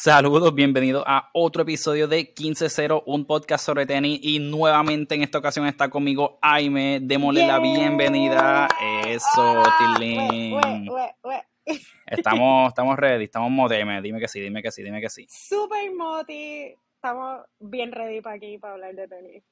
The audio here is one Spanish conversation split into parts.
Saludos, bienvenidos a otro episodio de 15-0, un podcast sobre tenis. Y nuevamente en esta ocasión está conmigo Aime. Démosle la bienvenida. Eso, Ah, Tilín. Estamos, estamos ready, estamos modeme. Dime que sí, dime que sí, dime que sí. Super moti. Estamos bien ready para aquí para hablar de tenis.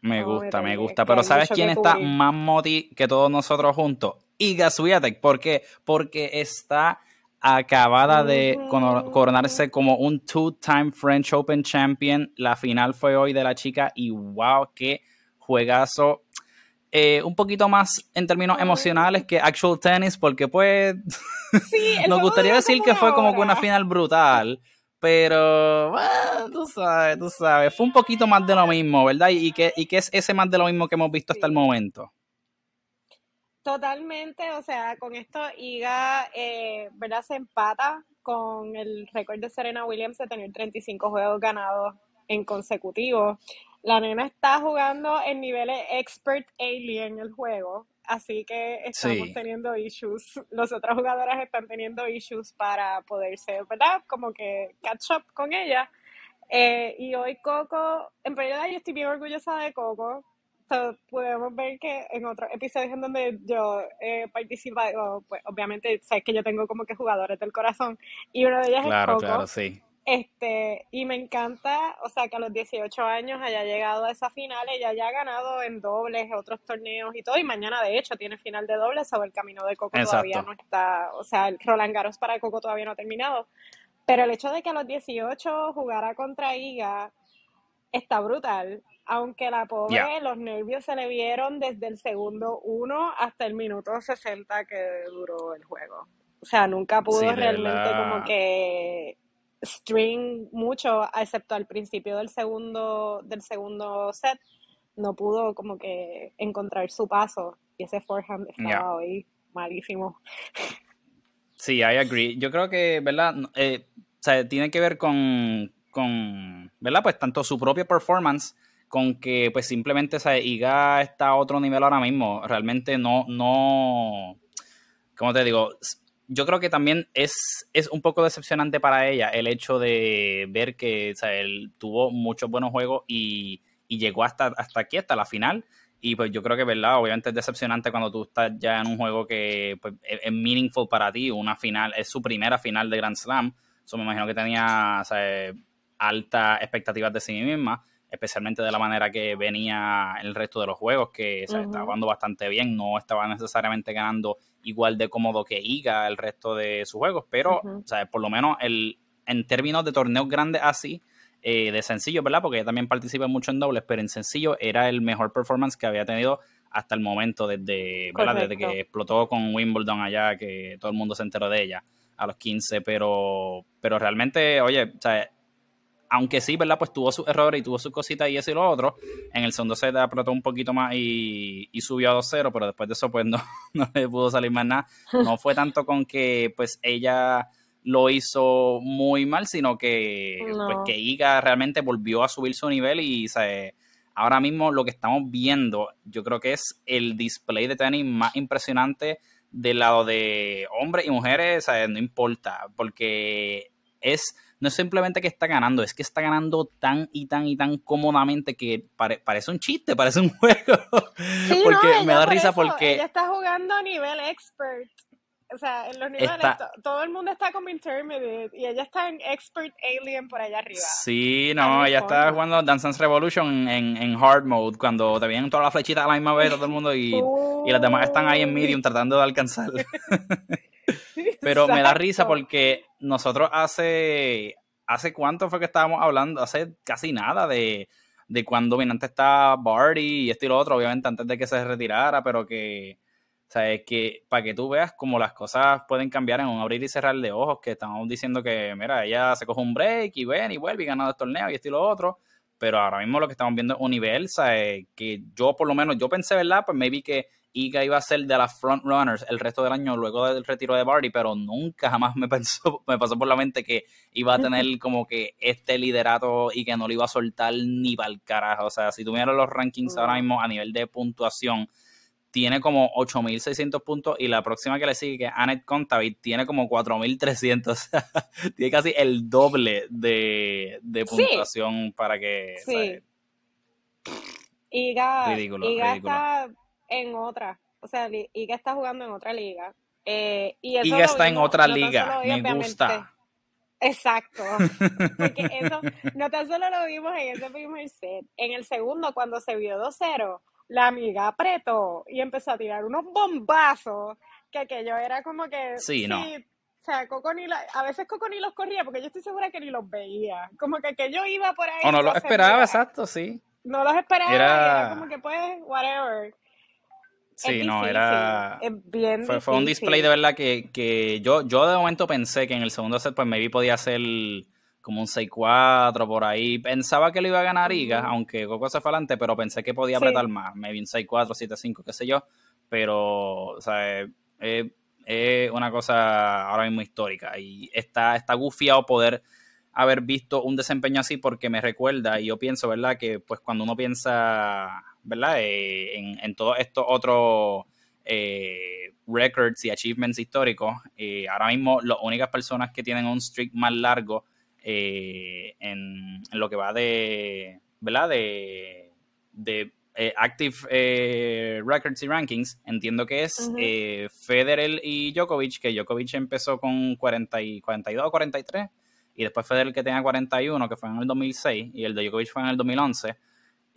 Me gusta, me gusta. Pero ¿sabes quién está más moti que todos nosotros juntos? Iga Swiatek. ¿Por qué? Porque está acabada de coronarse como un two-time French Open champion. La final fue hoy de la chica y wow, qué juegazo. Eh, un poquito más en términos emocionales que actual tennis, porque pues Sí, nos gustaría decir que fue como que una final brutal, pero bueno, tú sabes, tú sabes, fue un poquito más de lo mismo, ¿verdad? ¿Y qué, y qué es ese más de lo mismo que hemos visto hasta el momento? Totalmente, o sea, con esto Iga, eh, ¿verdad? Se empata con el récord de Serena Williams de tener 35 juegos ganados en consecutivo. La nena está jugando en niveles expert alien el juego, así que estamos Sí. teniendo issues. Los otros jugadores están teniendo issues para poderse, ¿verdad? Como que catch up con ella. Eh, y hoy Coco, en realidad yo estoy bien orgullosa de Coco. So, podemos ver que en otros episodios en donde yo he participado, pues obviamente sabes que yo tengo como que jugadores del corazón y uno de Claro, es Coco. claro, sí. Este, y me encanta, o sea, que a los 18 años haya llegado a esa final, ella ya ha ganado en dobles, otros torneos y todo, y mañana de hecho tiene final de dobles, sobre el camino de Coco todavía no está, o sea, el Roland Garros para Coco todavía no ha terminado, pero el hecho de que a los 18 jugara contra Iga está brutal, aunque la pobre, los nervios se le vieron desde el segundo 1 hasta el minuto 60 que duró el juego. O sea, nunca pudo Sí, realmente como que string mucho, excepto al principio del segundo, del segundo set, no pudo como que encontrar su paso. Y ese forehand estaba hoy malísimo. Sí, I agree. Yo creo que, ¿verdad? Eh, o sea, tiene que ver con, con, ¿verdad? Pues tanto su propia performance con que pues simplemente, o sea, Iga está a otro nivel ahora mismo. Realmente no, no, ¿cómo te digo? Yo creo que también es, es un poco decepcionante para ella el hecho de ver que, o sea, él tuvo muchos buenos juegos y, y llegó hasta, hasta aquí, hasta la final. Y pues yo creo que, ¿verdad? Obviamente es decepcionante cuando tú estás ya en un juego que pues, es, meaningful para ti, una final, es su primera final de Grand Slam. Eso me imagino que tenía o altas expectativas de sí misma, especialmente de la manera que venía el resto de los juegos, que o sea, estaba jugando bastante bien, no estaba necesariamente ganando igual de cómodo que Iga el resto de sus juegos, pero Ujú. o sea, por lo menos el, en términos de torneos grandes así, eh, de sencillo, ¿verdad? Porque ella también participa mucho en dobles, pero en sencillo era el mejor performance que había tenido hasta el momento, desde, ¿verdad? desde que explotó con Wimbledon allá, que todo el mundo se enteró de ella a los 15, pero, pero realmente, oye, o sea, aunque sí, ¿verdad? Pues tuvo sus errores y tuvo sus cositas y eso y lo otro. En el segundo set apretó un poquito más y, y subió a 2-0, pero después de eso, pues no, no le pudo salir más nada. No fue tanto con que, pues, ella lo hizo muy mal, sino que, pues, que Iga realmente volvió a subir su nivel y, o sea, ahora mismo lo que estamos viendo, yo creo que es el display de tenis más impresionante del lado de hombres y mujeres, o sea, no importa, porque es no es simplemente que está ganando, es que está ganando tan y tan y tan cómodamente que pare- parece un chiste, parece un juego. Sí, porque no, me da por risa eso, porque ella está jugando a nivel expert. O sea, en los niveles, Está- todo el mundo está como intermediate y ella está en expert alien por allá arriba. Sí, no, ella está jugando Dance Dance Revolution en, en hard mode, cuando te vienen todas las flechitas a la misma vez, todo el mundo, y, y las demás están ahí en medium tratando de alcanzar. Pero me da risa porque nosotros hace, hace cuánto fue que estábamos hablando, hace casi nada de, de cuando dominante está Barty y esto y lo otro, obviamente antes de que se retirara, pero que, o sea, es que para que tú veas cómo las cosas pueden cambiar en un abrir y cerrar de ojos, que estamos diciendo que, mira, ella se coge un break y ven y vuelve y gana el torneo y esto y lo otro, pero ahora mismo lo que estamos viendo es un nivel, ¿sabes? que yo por lo menos, yo pensé, ¿verdad? Pues maybe que Iga iba a ser de las frontrunners el resto del año luego del retiro de Barty, pero nunca jamás me, pensó, me pasó por la mente que iba a tener como que este liderato y que no lo iba a soltar ni para el carajo. O sea, si tú miras los rankings ahora mismo a nivel de puntuación, tiene como 8.600 puntos y la próxima que le sigue, que es Annette Contavit, tiene como 4.300. tiene casi el doble de, puntuación para que... Sí. Iga, Iga está en otra. O sea, Iga está jugando en otra liga. Eh, y Iga está en otra liga. Me gusta. Exacto. Porque eso, no tan solo lo vimos en ese primer set. En el segundo, cuando se vio 2-0, la amiga apretó y empezó a tirar unos bombazos que aquello era como que... Sí, no. o sea, Coco ni a veces Coco ni los corría porque yo estoy segura que ni los veía. Como que aquello iba por ahí. O no los esperaba, exacto, sí. No los esperaba, era... como que pues, whatever. Sí, no, era. Es bien fue, fue, un display de verdad que, que, yo, yo de momento pensé que en el segundo set, pues maybe podía ser como un 6-4 por ahí. Pensaba que lo iba a ganar Iga, aunque Coco se fue adelante, pero pensé que podía apretar más. Maybe un 6-4, 7-5, qué sé yo. Pero, o sea, es, una cosa ahora mismo histórica. Y está, está gufiado poder haber visto un desempeño así porque me recuerda, y yo pienso, ¿verdad? Que pues cuando uno piensa, ¿verdad? Eh, en, en todos estos otros eh, records y achievements históricos, eh, ahora mismo las únicas personas que tienen un streak más largo en, lo que va de, ¿verdad? De, de Active Records y Rankings, entiendo que es Federer y Djokovic, que Djokovic empezó con 40 y 42 o 43, y después Federer que tenía 41, que fue en el 2006, y el de Djokovic fue en el 2011,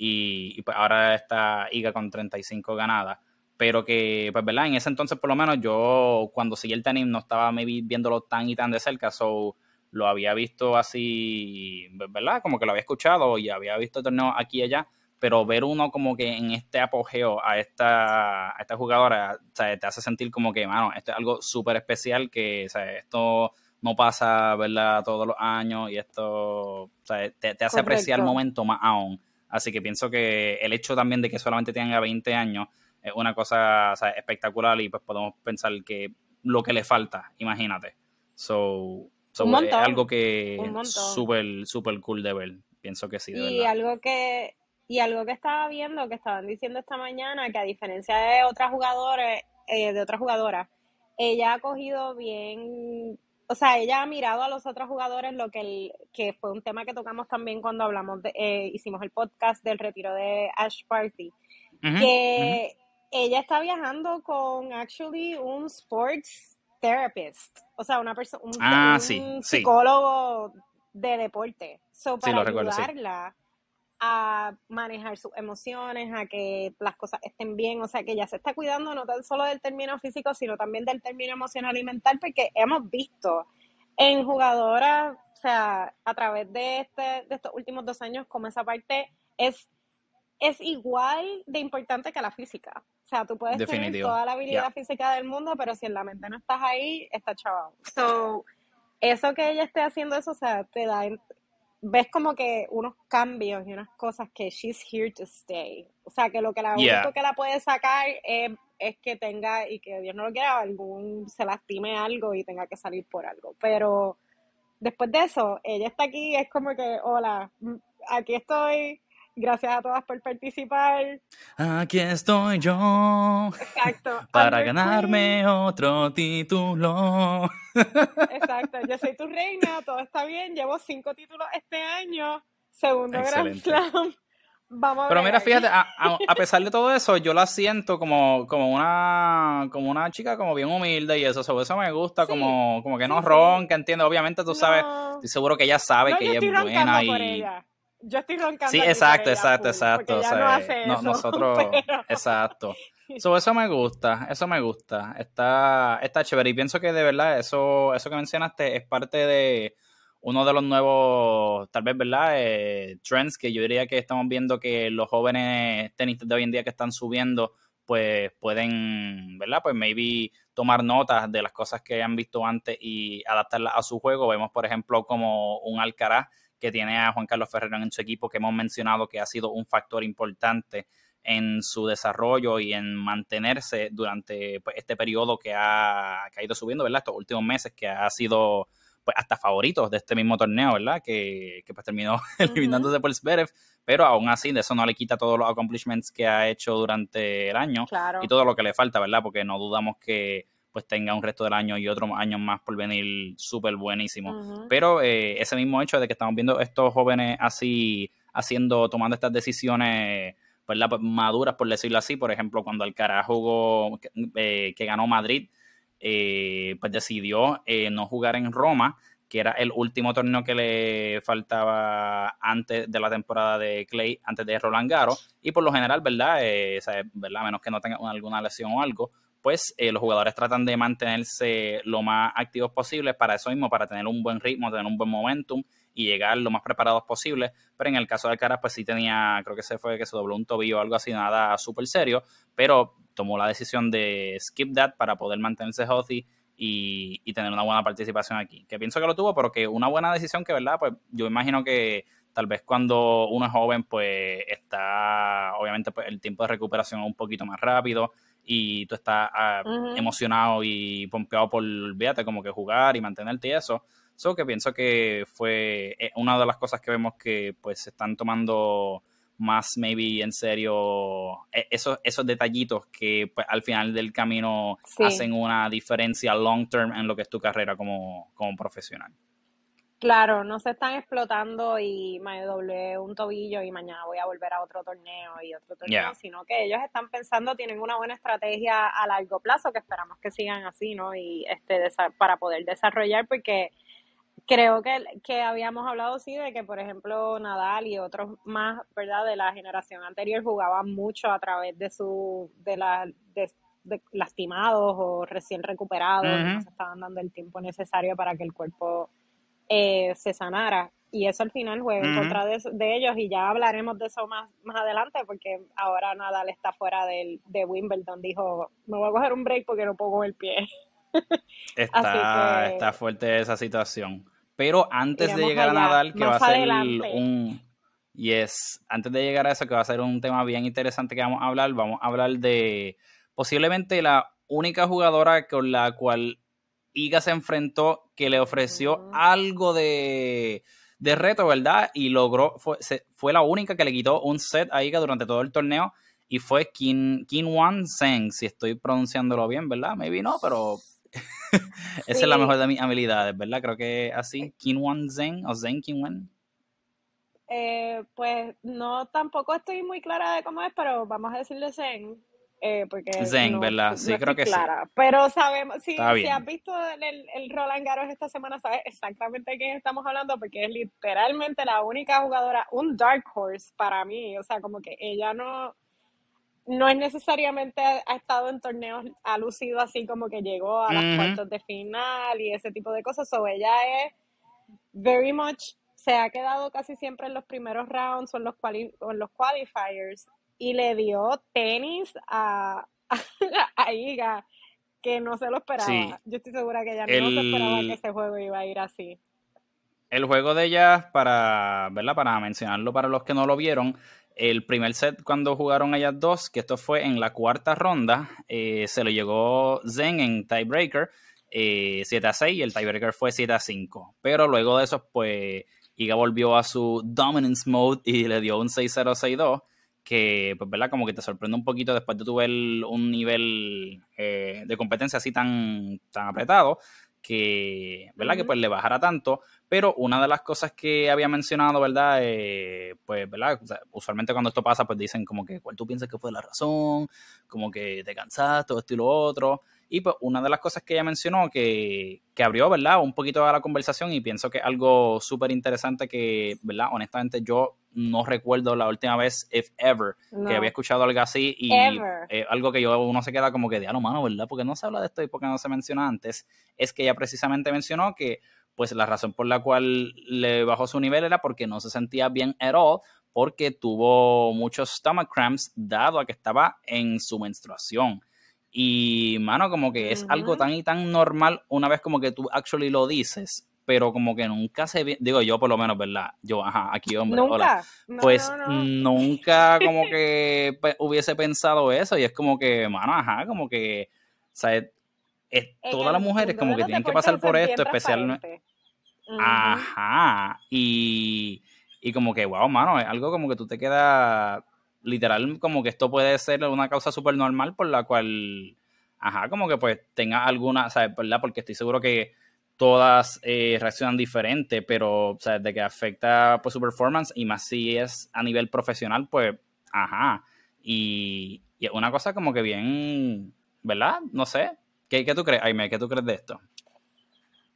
y, pues ahora está Iga con 35 ganadas pero que, pues, ¿verdad? En ese entonces, por lo menos, yo cuando seguí el tenis no estaba maybe viéndolo tan y tan de cerca, so lo había visto así, ¿verdad? Como que lo había escuchado y había visto el torneo aquí y allá, pero ver uno como que en este apogeo a esta, a esta jugadora, o sea, te hace sentir como que, mano, esto es algo súper especial que, o sea, esto no pasa, ¿verdad? Todos los años y esto, o sea, te, hace apreciar el momento más aún. Así que pienso que el hecho también de que solamente tenga 20 años es una cosa o sea, espectacular y pues podemos pensar que lo que le falta, imagínate. So, es algo que es súper, súper cool de ver. Pienso que sí. y algo que y algo que estaba viendo, que estaban diciendo esta mañana, que a diferencia de otras jugadores, eh, de otras jugadoras, ella ha cogido bien, o sea, ella ha mirado a los otros jugadores, lo que, el, que fue un tema que tocamos también cuando hablamos, de, eh, hicimos el podcast del retiro de Ash Party, que ella está viajando con actually un sports therapist, o sea, una persona, un, ah, psicólogo de deporte. So, para ayudarla a manejar sus emociones, a que las cosas estén bien, o sea, que ya se está cuidando no tan solo del término físico, sino también del término emocional y mental, porque hemos visto en jugadoras, o sea, a través de, este, de estos últimos dos años, como esa parte es, es igual de importante que la física. O sea, tú puedes tener toda la habilidad física del mundo, pero si en la mente no estás ahí, está chaval. So, eso que ella esté haciendo eso, o sea, te da, ves como que unos cambios y unas cosas que she's here to stay. O sea, que lo que la único que la puede sacar es, es, que tenga, y que Dios no lo quiera, algún, se lastime algo y tenga que salir por algo. Pero después de eso, ella está aquí, es como que, hola, aquí estoy, Gracias a todas por participar. Aquí estoy yo. Exacto. Para ganarme otro título. Exacto. Yo soy tu reina, todo está bien. Llevo cinco títulos este año. Segundo Grand Slam. Vamos a Pero mira, fíjate, a, pesar de todo eso, yo la siento como, como una como una chica como bien humilde y eso, sobre eso me gusta, como, como que no ronca, entiendo. Obviamente tú sabes, estoy seguro que ella sabe que ella es buena y yo estoy roncando. Sí, exacto, exacto, exacto. no nosotros, exacto. eso me gusta, eso me gusta. Está, está chévere. Y pienso que de verdad, eso, eso que mencionaste es parte de uno de los nuevos, tal vez, ¿verdad? Eh, trends que yo diría que estamos viendo que los jóvenes tenistas de hoy en día que están subiendo, pues pueden, ¿verdad? Pues maybe tomar notas de las cosas que han visto antes y adaptarlas a su juego. Vemos, por ejemplo, como un Alcaraz que tiene a Juan Carlos Ferrero en su equipo, que hemos mencionado que ha sido un factor importante en su desarrollo y en mantenerse durante pues, este periodo que ha, ido subiendo, ¿verdad? Estos últimos meses que ha sido pues, hasta favoritos de este mismo torneo, ¿verdad? Que, que pues terminó eliminándose por Zverev, pero aún así de eso no le quita todos los accomplishments que ha hecho durante el año y todo lo que le falta, ¿verdad? Porque no dudamos que pues tenga un resto del año y otros años más por venir súper buenísimo. Pero eh, ese mismo hecho de que estamos viendo estos jóvenes así haciendo, tomando estas decisiones ¿verdad? Pues, maduras, por decirlo así. Por ejemplo, cuando Alcaraz jugó, eh, que ganó Madrid, eh, pues decidió eh, no jugar en Roma, que era el último torneo que le faltaba antes de la temporada de Clay, antes de Roland Garros. Y por lo general, ¿verdad? ¿verdad? Menos que no tenga alguna lesión o algo, pues los jugadores tratan de mantenerse lo más activos posible para eso mismo, para tener un buen ritmo, tener un buen momentum y llegar lo más preparados posible. Pero en el caso de Alcaraz, pues sí tenía, creo que se fue que se dobló un tobillo o algo así, nada súper serio, pero tomó la decisión de skip that para poder mantenerse healthy y, y, tener una buena participación aquí. Que pienso que lo tuvo, pero que una buena decisión que, ¿verdad? Pues yo imagino que tal vez cuando uno es joven, pues está, obviamente, pues el tiempo de recuperación un poquito más rápido y tú estás ah, emocionado y pompeado por, olvídate, como que jugar y mantenerte y eso. So que pienso que fue eh, una de las cosas que vemos que pues se están tomando más maybe en serio eh, esos, esos detallitos que pues, al final del camino hacen una diferencia long term en lo que es tu carrera como, como profesional. Claro, no se están explotando y me doblé un tobillo y mañana voy a volver a otro torneo y otro torneo, sino que ellos están pensando, tienen una buena estrategia a largo plazo que esperamos que sigan así, ¿no? Y este para poder desarrollar porque creo que, que habíamos hablado sí de que por ejemplo Nadal y otros más verdad de la generación anterior jugaban mucho a través de su de la de, lastimados o recién recuperados no se estaban dando el tiempo necesario para que el cuerpo eh, se sanara. Y eso al final juega en contra de, de, ellos y ya hablaremos de eso más, más adelante porque ahora Nadal está fuera del, de Wimbledon. Dijo me voy a coger un break porque no pongo el pie está, está fuerte esa situación. Pero antes de llegar a Nadal, que va a ser un... Yes, antes de llegar a eso, que va a ser un tema bien interesante que vamos a hablar, vamos a hablar de posiblemente la única jugadora con la cual Iga se enfrentó que le ofreció algo de, de, reto, ¿verdad? Y logró, fue, fue, la única que le quitó un set a Iga durante todo el torneo y fue Kim, Kim Wan Zeng, si estoy pronunciándolo bien, ¿verdad? Maybe no, pero Esa es la mejor de mis habilidades, ¿verdad? Creo que así. Kinwan Zen o Zen Kinwan. Eh, pues no, tampoco estoy muy clara de cómo es, pero vamos a decirle Zen. Eh, porque Zen, ¿verdad? Sí, creo que clara. sí. Pero sabemos, si, si has visto el, el, Roland Garros esta semana, sabes exactamente de quién estamos hablando, porque es literalmente la única jugadora, un dark horse para mí. O sea, como que ella no no es necesariamente ha, estado en torneos, ha lucido así como que llegó a las cuartos de final y ese tipo de cosas. O ella es very much, se ha quedado casi siempre en los primeros rounds o en los, los qualifiers y le dio tenis a, a, Iga que no se lo esperaba. Yo estoy segura que ella no se esperaba que ese juego iba a ir así. El juego de ella, para, ¿verdad? Para mencionarlo para los que no lo vieron, el primer set cuando jugaron ellas dos, que esto fue en la cuarta ronda, eh, se lo llegó Zen en tiebreaker 7 eh, a 6 y el tiebreaker fue 7 a 5. Pero luego de eso, pues Iga volvió a su dominance mode y le dio un 6-0-6-2 que, pues, ¿verdad? Como que te sorprende un poquito después de tu ver un nivel eh, de competencia así tan, tan apretado que, ¿verdad? Que pues le bajara tanto. Pero una de las cosas que había mencionado, ¿verdad? Eh, pues, ¿verdad? usualmente cuando esto pasa, pues dicen como que cuál tú piensas que fue la razón, como que te cansaste, esto y lo otro. Y pues una de las cosas que ella mencionó que, que abrió, ¿verdad? Un poquito a la conversación y pienso que algo súper interesante que, ¿verdad? Honestamente yo no recuerdo la última vez, if ever, que había escuchado algo así y eh, algo que yo uno se queda como que de, a lo mano, ¿verdad? Porque no se habla de esto y porque no se menciona antes. Es que ella precisamente mencionó que pues la razón por la cual le bajó su nivel era porque no se sentía bien at all, porque tuvo muchos stomach cramps dado a que estaba en su menstruación. Y, mano, como que es algo tan y tan normal una vez como que tú actually lo dices, pero como que nunca se digo yo por lo menos, ¿verdad? Yo, ajá, aquí hombre, hola. pues nunca como que hubiese pensado eso y es como que, mano, ajá, como que, sea, todas las mujeres como que tienen que pasar por esto, especialmente. Ajá. Y, y como que, wow, mano, es algo como que tú te quedas literal, como que esto puede ser una causa súper normal por la cual, ajá, como que pues tenga alguna, ¿sabes? ¿Verdad? Porque estoy seguro que todas eh, reaccionan diferente, pero, sea, de que afecta pues su performance y más si es a nivel profesional, pues, ajá. Y, y una cosa como que bien, ¿verdad? No sé. ¿Qué, qué tú crees, Aime? ¿Qué tú crees de esto?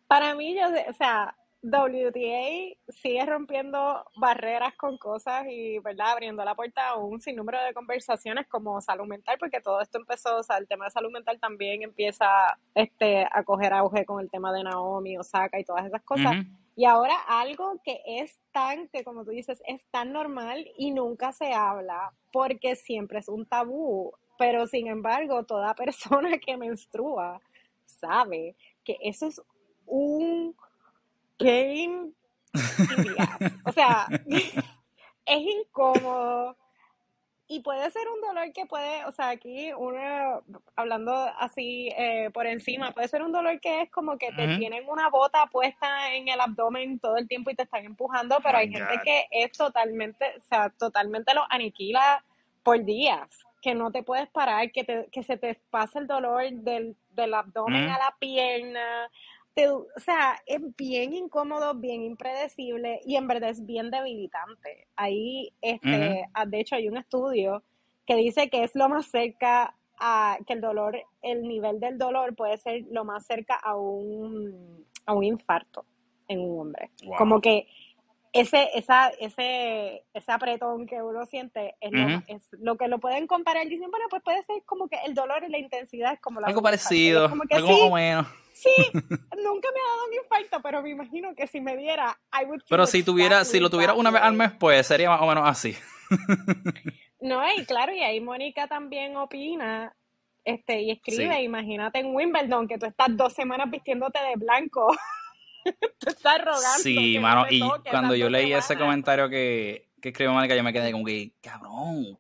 Para mí, yo, o sea, WTA sigue rompiendo barreras con cosas y, ¿verdad? Abriendo la puerta a un sinnúmero de conversaciones como salud mental, porque todo esto empezó, o sea, el tema de salud mental también empieza este, a coger auge con el tema de Naomi, Osaka y todas esas cosas. Y ahora algo que es tan, que como tú dices, es tan normal y nunca se habla porque siempre es un tabú, pero sin embargo, toda persona que menstrua sabe que eso es un game O sea, es incómodo. Y puede ser un dolor que puede, o sea, aquí uno, hablando así eh, por encima, puede ser un dolor que es como que te tienen una bota puesta en el abdomen todo el tiempo y te están empujando, pero hay gente que es totalmente, o sea, totalmente lo aniquila por días, que no te puedes parar, que, te, que se te pasa el dolor del, del abdomen a la pierna, o sea, es bien incómodo, bien impredecible y en verdad es bien debilitante. Ahí, este, ah, de hecho, hay un estudio que dice que es lo más cerca a que el dolor, el nivel del dolor puede ser lo más cerca a un, a un infarto en un hombre. Como que ese, esa, ese, ese apretón que uno siente es, lo, es, lo, que lo pueden comparar. Dicen, bueno, pues puede ser como que el dolor y la intensidad es como la Algo parecido, algo menos. Sí, nunca me ha dado un infarto, pero me imagino que si me diera, I would Pero si tuviera, si lo tuviera una vez al mes, pues sería más o menos así. no, y claro, y ahí Mónica también opina este, y escribe, imagínate en Wimbledon que tú estás dos semanas vistiéndote de blanco. tú estás rogando. Sí, mano, y cuando yo leí ese comentario que, que escribió Mónica, yo me quedé como que, cabrón,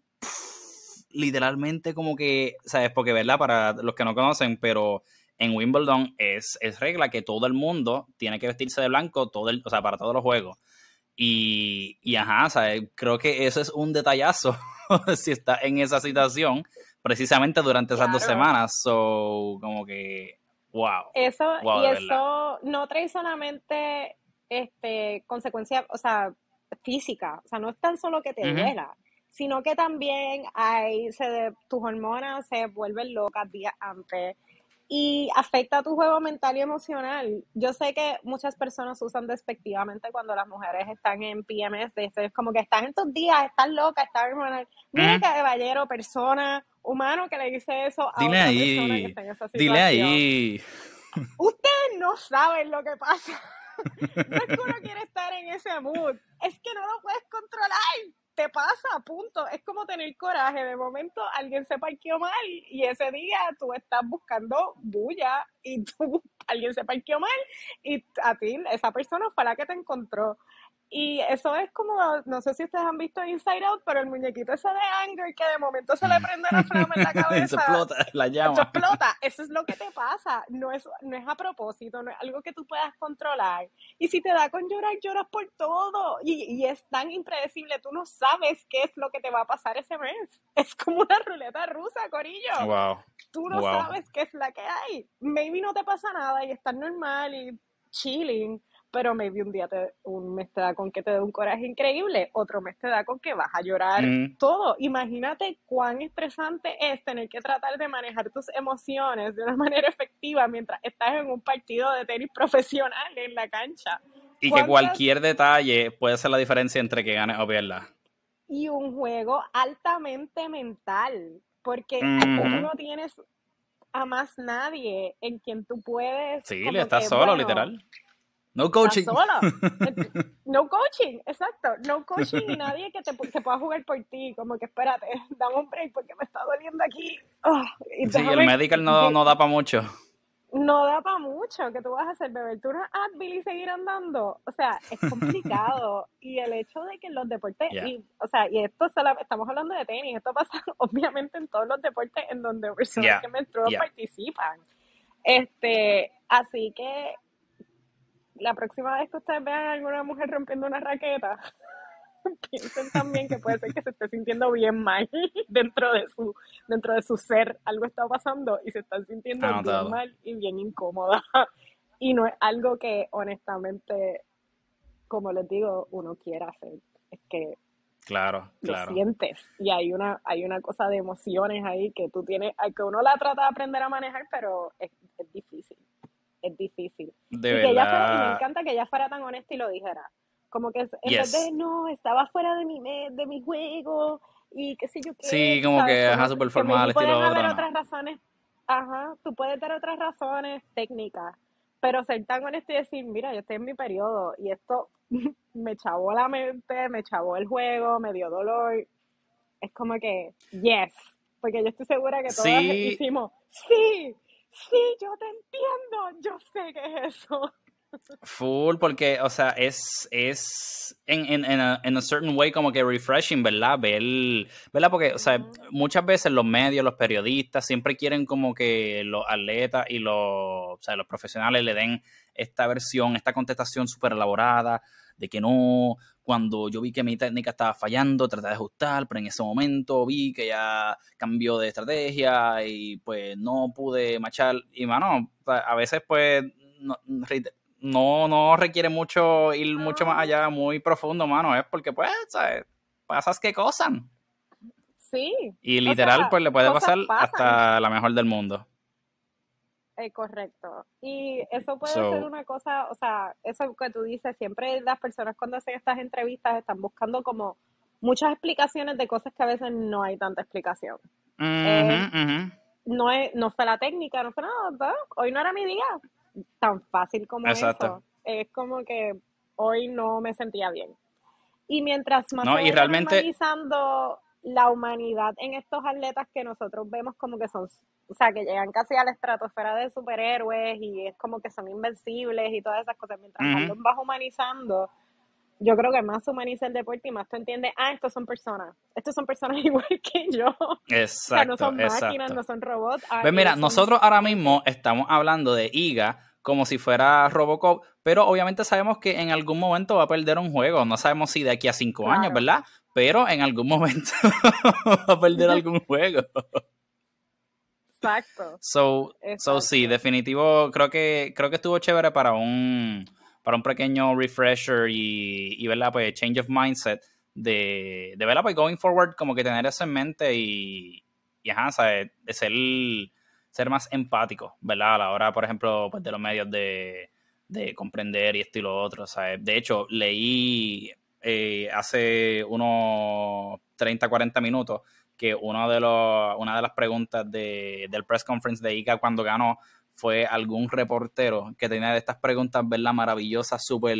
literalmente como que, ¿sabes? Porque, ¿verdad? Para los que no conocen, pero en Wimbledon es, es regla que todo el mundo tiene que vestirse de blanco, todo el, o sea, para todos los juegos. Y, y ajá, o creo que eso es un detallazo si está en esa situación, precisamente durante esas dos semanas. So, como que, wow. Eso, y eso no trae solamente este, consecuencias, o sea, física, o sea, no es tan solo que te duela, sino que también hay, se, tus hormonas se vuelven locas días antes y afecta a tu juego mental y emocional. Yo sé que muchas personas usan despectivamente cuando las mujeres están en PMS, es como que estás en tus días, estás loca, estás hormonal. Mira que caballero, persona, humano que le dice eso a Dile ahí. persona que está en esa situación. Dile ahí. Ustedes no saben lo que pasa. no es que uno quiere estar en ese mood, es que no lo puedes controlar te pasa, punto. Es como tener coraje. De momento alguien se parqueó mal y ese día tú estás buscando bulla y tú, alguien se parqueó mal y a ti, esa persona fue la que te encontró. Y eso es como, no sé si ustedes han visto Inside Out, pero el muñequito ese de Anger que de momento se le prende la flama en la cabeza. se explota, la llama. Se explota. Eso es lo que te pasa. No es, no es a propósito, no es algo que tú puedas controlar. Y si te da con llorar, lloras por todo. Y, y es tan impredecible, tú no sabes qué es lo que te va a pasar ese mes. Es como una ruleta rusa, Corillo. Wow. Tú no sabes qué es la que hay. Maybe no te pasa nada y estás normal y chilling pero maybe un día te, un mes te da con que te dé un coraje increíble, otro mes te da con que vas a llorar mm. todo. Imagínate cuán estresante es tener que tratar de manejar tus emociones de una manera efectiva mientras estás en un partido de tenis profesional en la cancha. Y que cualquier detalle puede ser la diferencia entre que ganes o pierdas. Y un juego altamente mental, porque tú no tienes a más nadie en quien tú puedes... Sí, le estás solo, literal no coaching. No coaching, exacto. No coaching y nadie que te que pueda jugar por ti. Como que espérate, dame un break porque me está doliendo aquí. Oh, sí, el medical no, no da para mucho. No da para mucho. ¿Qué tú vas a hacer? ¿Beber tú una Advil y seguir andando? O sea, es complicado. y el hecho de que los deportes, y, o sea, y esto estamos hablando de tenis, esto pasa obviamente en todos los deportes en donde personas que menstruan participan. Este, así que la próxima vez que ustedes vean a alguna mujer rompiendo una raqueta, piensen también que puede ser que se esté sintiendo bien mal dentro de su, dentro de su ser. Algo está pasando y se está sintiendo bien mal y bien incómoda. Y no es algo que honestamente, como les digo, uno quiera hacer. Es que Claro, lo sientes y hay una hay una cosa de emociones ahí que tú tienes, que uno la trata de aprender a manejar, pero es, es difícil, es difícil. De y verdad. que ella fuera, y me encanta que ella fuera tan honesta y lo dijera, como que en vez de no, estaba fuera de mi de mi juego y qué sé yo qué. Sí, como que ajá, súper formal, estilo haber otras razones, ajá, tú puedes dar otras razones técnicas, pero ser tan honesto y decir, mira, yo estoy en mi periodo y esto me chavó la mente, me chavó el juego, me dio dolor. Es como que, yes, porque yo estoy segura que todos sí. sí, sí, yo te entiendo, yo sé que es eso. Full, porque, o sea, es, es en, en, en, a, en a certain way como que refreshing, ¿verdad? Ver, ¿verdad? Porque, o sea, muchas veces los medios, los periodistas siempre quieren como que los atletas y los, o sea, los profesionales le den esta versión, esta contestación súper elaborada, de que no, cuando yo vi que mi técnica estaba fallando, traté de ajustar, pero en ese momento vi que ya cambió de estrategia y pues no pude machar. Y mano, a veces pues no, no, no requiere mucho ir mucho más allá, muy profundo, mano, es porque pues, ¿sabes? Pasas que cosan. Sí. Y literal, o sea, pues le puede pasar pasan. hasta la mejor del mundo. Eh, correcto. Y eso puede So- ser una cosa, o sea, eso que tú dices, siempre las personas cuando hacen estas entrevistas están buscando como muchas explicaciones de cosas que a veces no hay tanta explicación. Eh. No, es, no fue la técnica, no fue nada, ¿verdad? hoy no era mi día. Tan fácil como Exacto. eso. Es como que hoy no me sentía bien. Y mientras más No, y realmente- normalizando la humanidad en estos atletas que nosotros vemos como que son, o sea, que llegan casi a la estratosfera de superhéroes y es como que son invencibles y todas esas cosas, mientras los vas humanizando, yo creo que más humaniza el deporte y más tú entiendes, ah, estos son personas, estos son personas igual que yo, o sea, Exacto, no son máquinas, exacto. no son robots. ah, Pues mira, son- nosotros ahora mismo estamos hablando de IGA como si fuera Robocop, pero obviamente sabemos que en algún momento va a perder un juego. No sabemos si de aquí a cinco Claro. años, ¿verdad? Pero en algún momento va a perder algún juego. Exacto. So, so sí, definitivo, creo que, creo que estuvo chévere para un, para un pequeño refresher y, y ¿verdad? Pues change of mindset de, de, ¿verdad? Pues going forward, como que tener eso en mente y, y ajá, ¿sabes? De ser, ser más empático, ¿verdad? A la hora, por ejemplo, pues de los medios de, de comprender y esto y lo otro, ¿sabes? De hecho, leí eh, hace unos 30, 40 minutos que uno de los, una de las preguntas de, del press conference de ICA cuando ganó fue algún reportero que tenía de estas preguntas, ¿verdad? Maravillosas, súper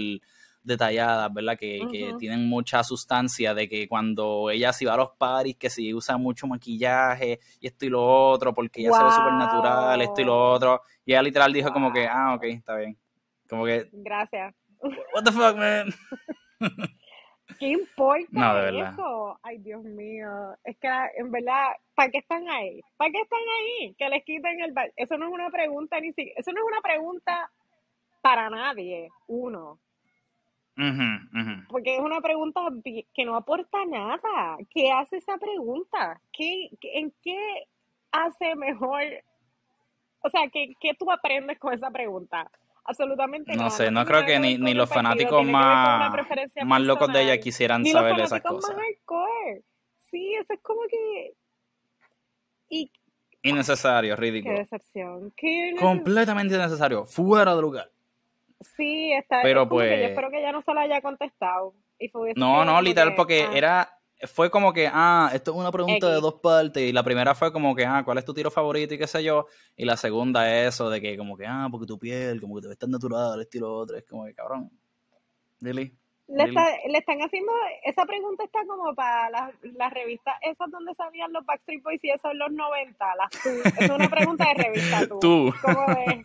detalladas, ¿verdad? Que, tienen mucha sustancia de que cuando ella se va a los paris, que si usa mucho maquillaje y esto y lo otro, porque ella se ve súper natural, esto y lo otro. Y ella literal dijo como que, ah, ok, está bien. Como que, Gracias. what the fuck, man? ¿Qué importa No, de eso? Ay, Dios mío. Es que en verdad, ¿para qué están ahí? ¿Para qué están ahí? Que les quiten el Eso no es una pregunta ni siquiera. Eso no es una pregunta para nadie, uno. Porque es una pregunta que no aporta nada. ¿Qué hace esa pregunta? ¿Qué, qué- ¿En qué hace mejor? O sea, ¿qué, qué tú aprendes con esa pregunta? Absolutamente No nada. sé, no creo que ni, ni los fanáticos más, más locos de ella quisieran Ni los saber de esas cosas. más hardcore. Sí, eso es como que... Y Innecesario, qué ridículo. decepción. Qué Completamente innecesario. Fuera de lugar. Sí, está, Pero es como que yo pues- espero que ya no se la haya contestado. Y No, no, literal, que, porque ah, era. Fue como que, ah, esto es una pregunta de dos partes. Y la primera fue como que, ah, ¿cuál es tu tiro favorito y qué sé yo? Y la segunda es eso de que, como que, ah, porque tu piel, como que te ves tan natural, esto y lo otro. Es como que, cabrón. Really? Le, Really? está- le están haciendo, esa pregunta está como para las, las revistas esas donde sabían los Backstreet Boys y eso en los 90, las tú. Es una pregunta de revista tú. Tú. ¿Cómo ves?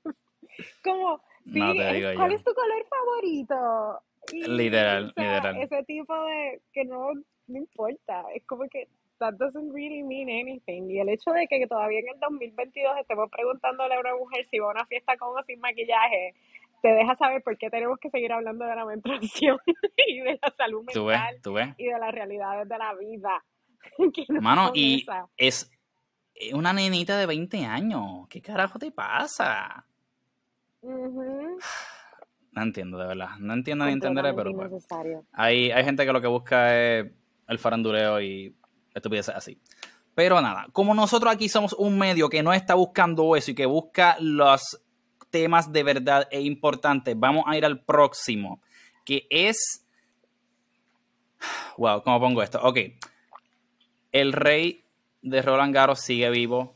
como, sí, No ¿cuál yo. es tu color favorito? Y, Literal, o sea, literal. Ese tipo de, que no, no importa, es como que that doesn't really mean anything. Y el hecho de que todavía en el 2022 estemos preguntándole a una mujer si va a una fiesta con o sin maquillaje, te deja saber por qué tenemos que seguir hablando de la menstruación y de la salud mental y de las realidades de la vida. Mano, y es una nenita de 20 años. ¿Qué carajo te pasa? No entiendo, de verdad. No entiendo ni entenderé, pero pues, hay, hay gente que lo que busca es el faranduleo y estupideces así. Pero nada, como nosotros aquí somos un medio que no está buscando eso y que busca los temas de verdad e importantes, vamos a ir al próximo, que es... Wow, ¿cómo pongo esto? Ok. El rey de Roland Garros sigue vivo.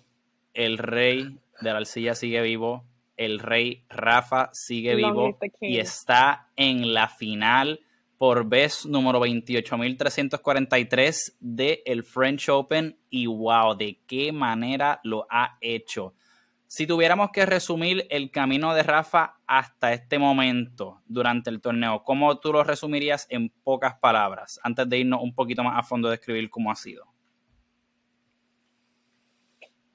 El rey de la arcilla sigue vivo. El rey Rafa sigue vivo. Y está en la final por vez número 28.343 del el French Open y wow, de qué manera lo ha hecho. Si tuviéramos que resumir el camino de Rafa hasta este momento durante el torneo, ¿cómo tú lo resumirías en pocas palabras? Antes de irnos un poquito más a fondo de escribir cómo ha sido.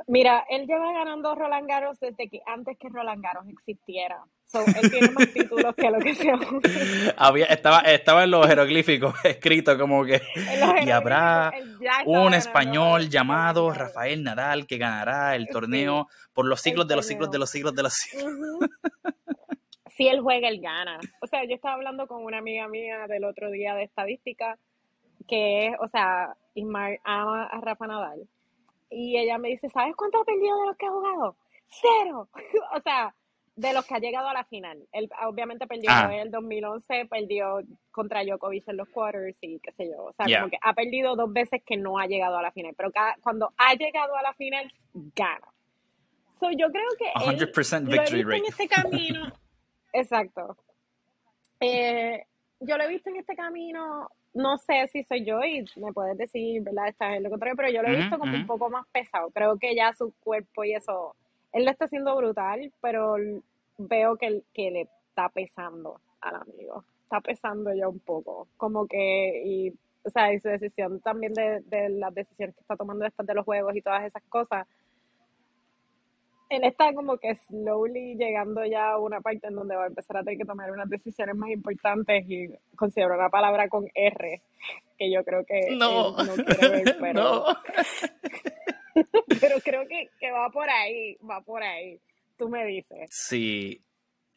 Mira, él lleva ganando Roland Garros desde que antes que Roland Garros existiera. So, él tiene más títulos que lo que sea. Había, estaba, estaba en los jeroglíficos escrito como que y habrá un español llamado Rafael Nadal que ganará el torneo por los siglos de los siglos de los siglos de los siglos. Si él juega, él gana. O sea, yo estaba hablando con una amiga mía del otro día de estadística que es, o sea, Ismael ama a Rafa Nadal y ella me dice, ¿sabes cuánto ha perdido de los que ha jugado? Cero. o sea, de los que ha llegado a la final. Él obviamente perdió ah. en el 2011, perdió contra Djokovic en los quarters y qué sé yo. O sea, como que ha perdido dos veces que no ha llegado a la final. Pero cada, cuando ha llegado a la final, gana. So, yo creo que 100% victory rate. en este camino. Exacto. Eh, yo lo he visto en este camino no sé si soy yo y me puedes decir, ¿verdad? Estás en lo contrario, pero yo lo he visto como un poco más pesado. Creo que ya su cuerpo y eso, él lo está haciendo brutal, pero veo que, que le está pesando al amigo. Está pesando ya un poco. Como que, y, o sea, y su decisión también de, de las decisiones que está tomando después de los juegos y todas esas cosas él está como que slowly llegando ya a una parte en donde va a empezar a tener que tomar unas decisiones más importantes y considero una palabra con R, que yo creo que no, no quiere ver, pero, pero creo que, que, va por ahí, va por ahí. Tú me dices. Sí.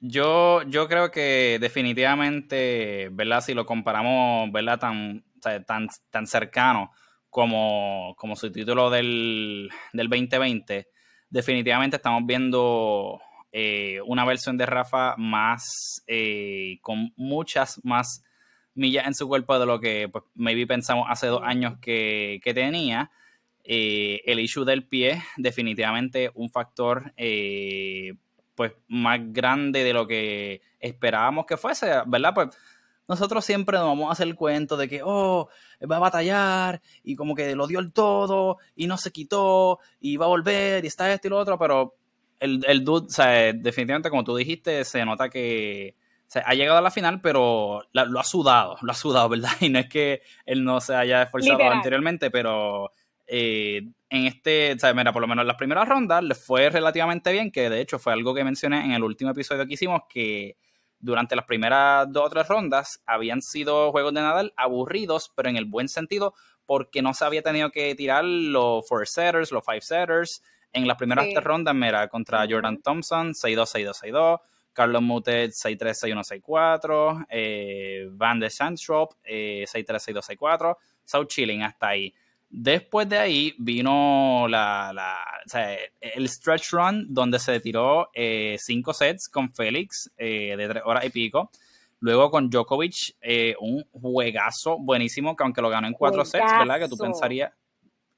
Yo, yo creo que definitivamente, ¿verdad? Si lo comparamos, ¿verdad? Tan, tan, tan cercano como, como su título del, del 2020 definitivamente estamos viendo eh, una versión de Rafa más, eh, con muchas más millas en su cuerpo de lo que pues, maybe pensamos hace dos años que, tenía. Eh, el issue del pie, definitivamente un factor pues más grande de lo que esperábamos que fuese, ¿verdad? Pues nosotros siempre nos vamos a hacer el cuento de que, oh, va a batallar y como que lo dio el todo y no se quitó y va a volver y está esto y lo otro, pero el, el dude, o sea, definitivamente como tú dijiste, se nota que ha llegado a la final, pero lo ha sudado, lo ha sudado, ¿verdad? Y no es que él no se haya esforzado anteriormente, pero eh, en este, o sea, mira, por lo menos en las primeras rondas le fue relativamente bien, que de hecho fue algo que mencioné en el último episodio que hicimos, que durante las primeras dos o tres rondas habían sido juegos de Nadal aburridos, pero en el buen sentido, porque no se había tenido que tirar los four setters, los five setters. En las primeras tres rondas, mira, contra Jordan Thompson, 6-2, 6-2, 6-2. Carlos Mutet, 6-3, 6-1, 6-4. Eh, Van de Sandstrop, eh, 6-3, 6-2, 6-4. South Chilling hasta ahí. Después de ahí vino la, el stretch run donde se tiró eh, cinco sets con Félix eh, de tres horas y pico. Luego con Djokovic, eh, un juegazo buenísimo que aunque lo ganó en cuatro sets, ¿verdad? Que tú pensarías,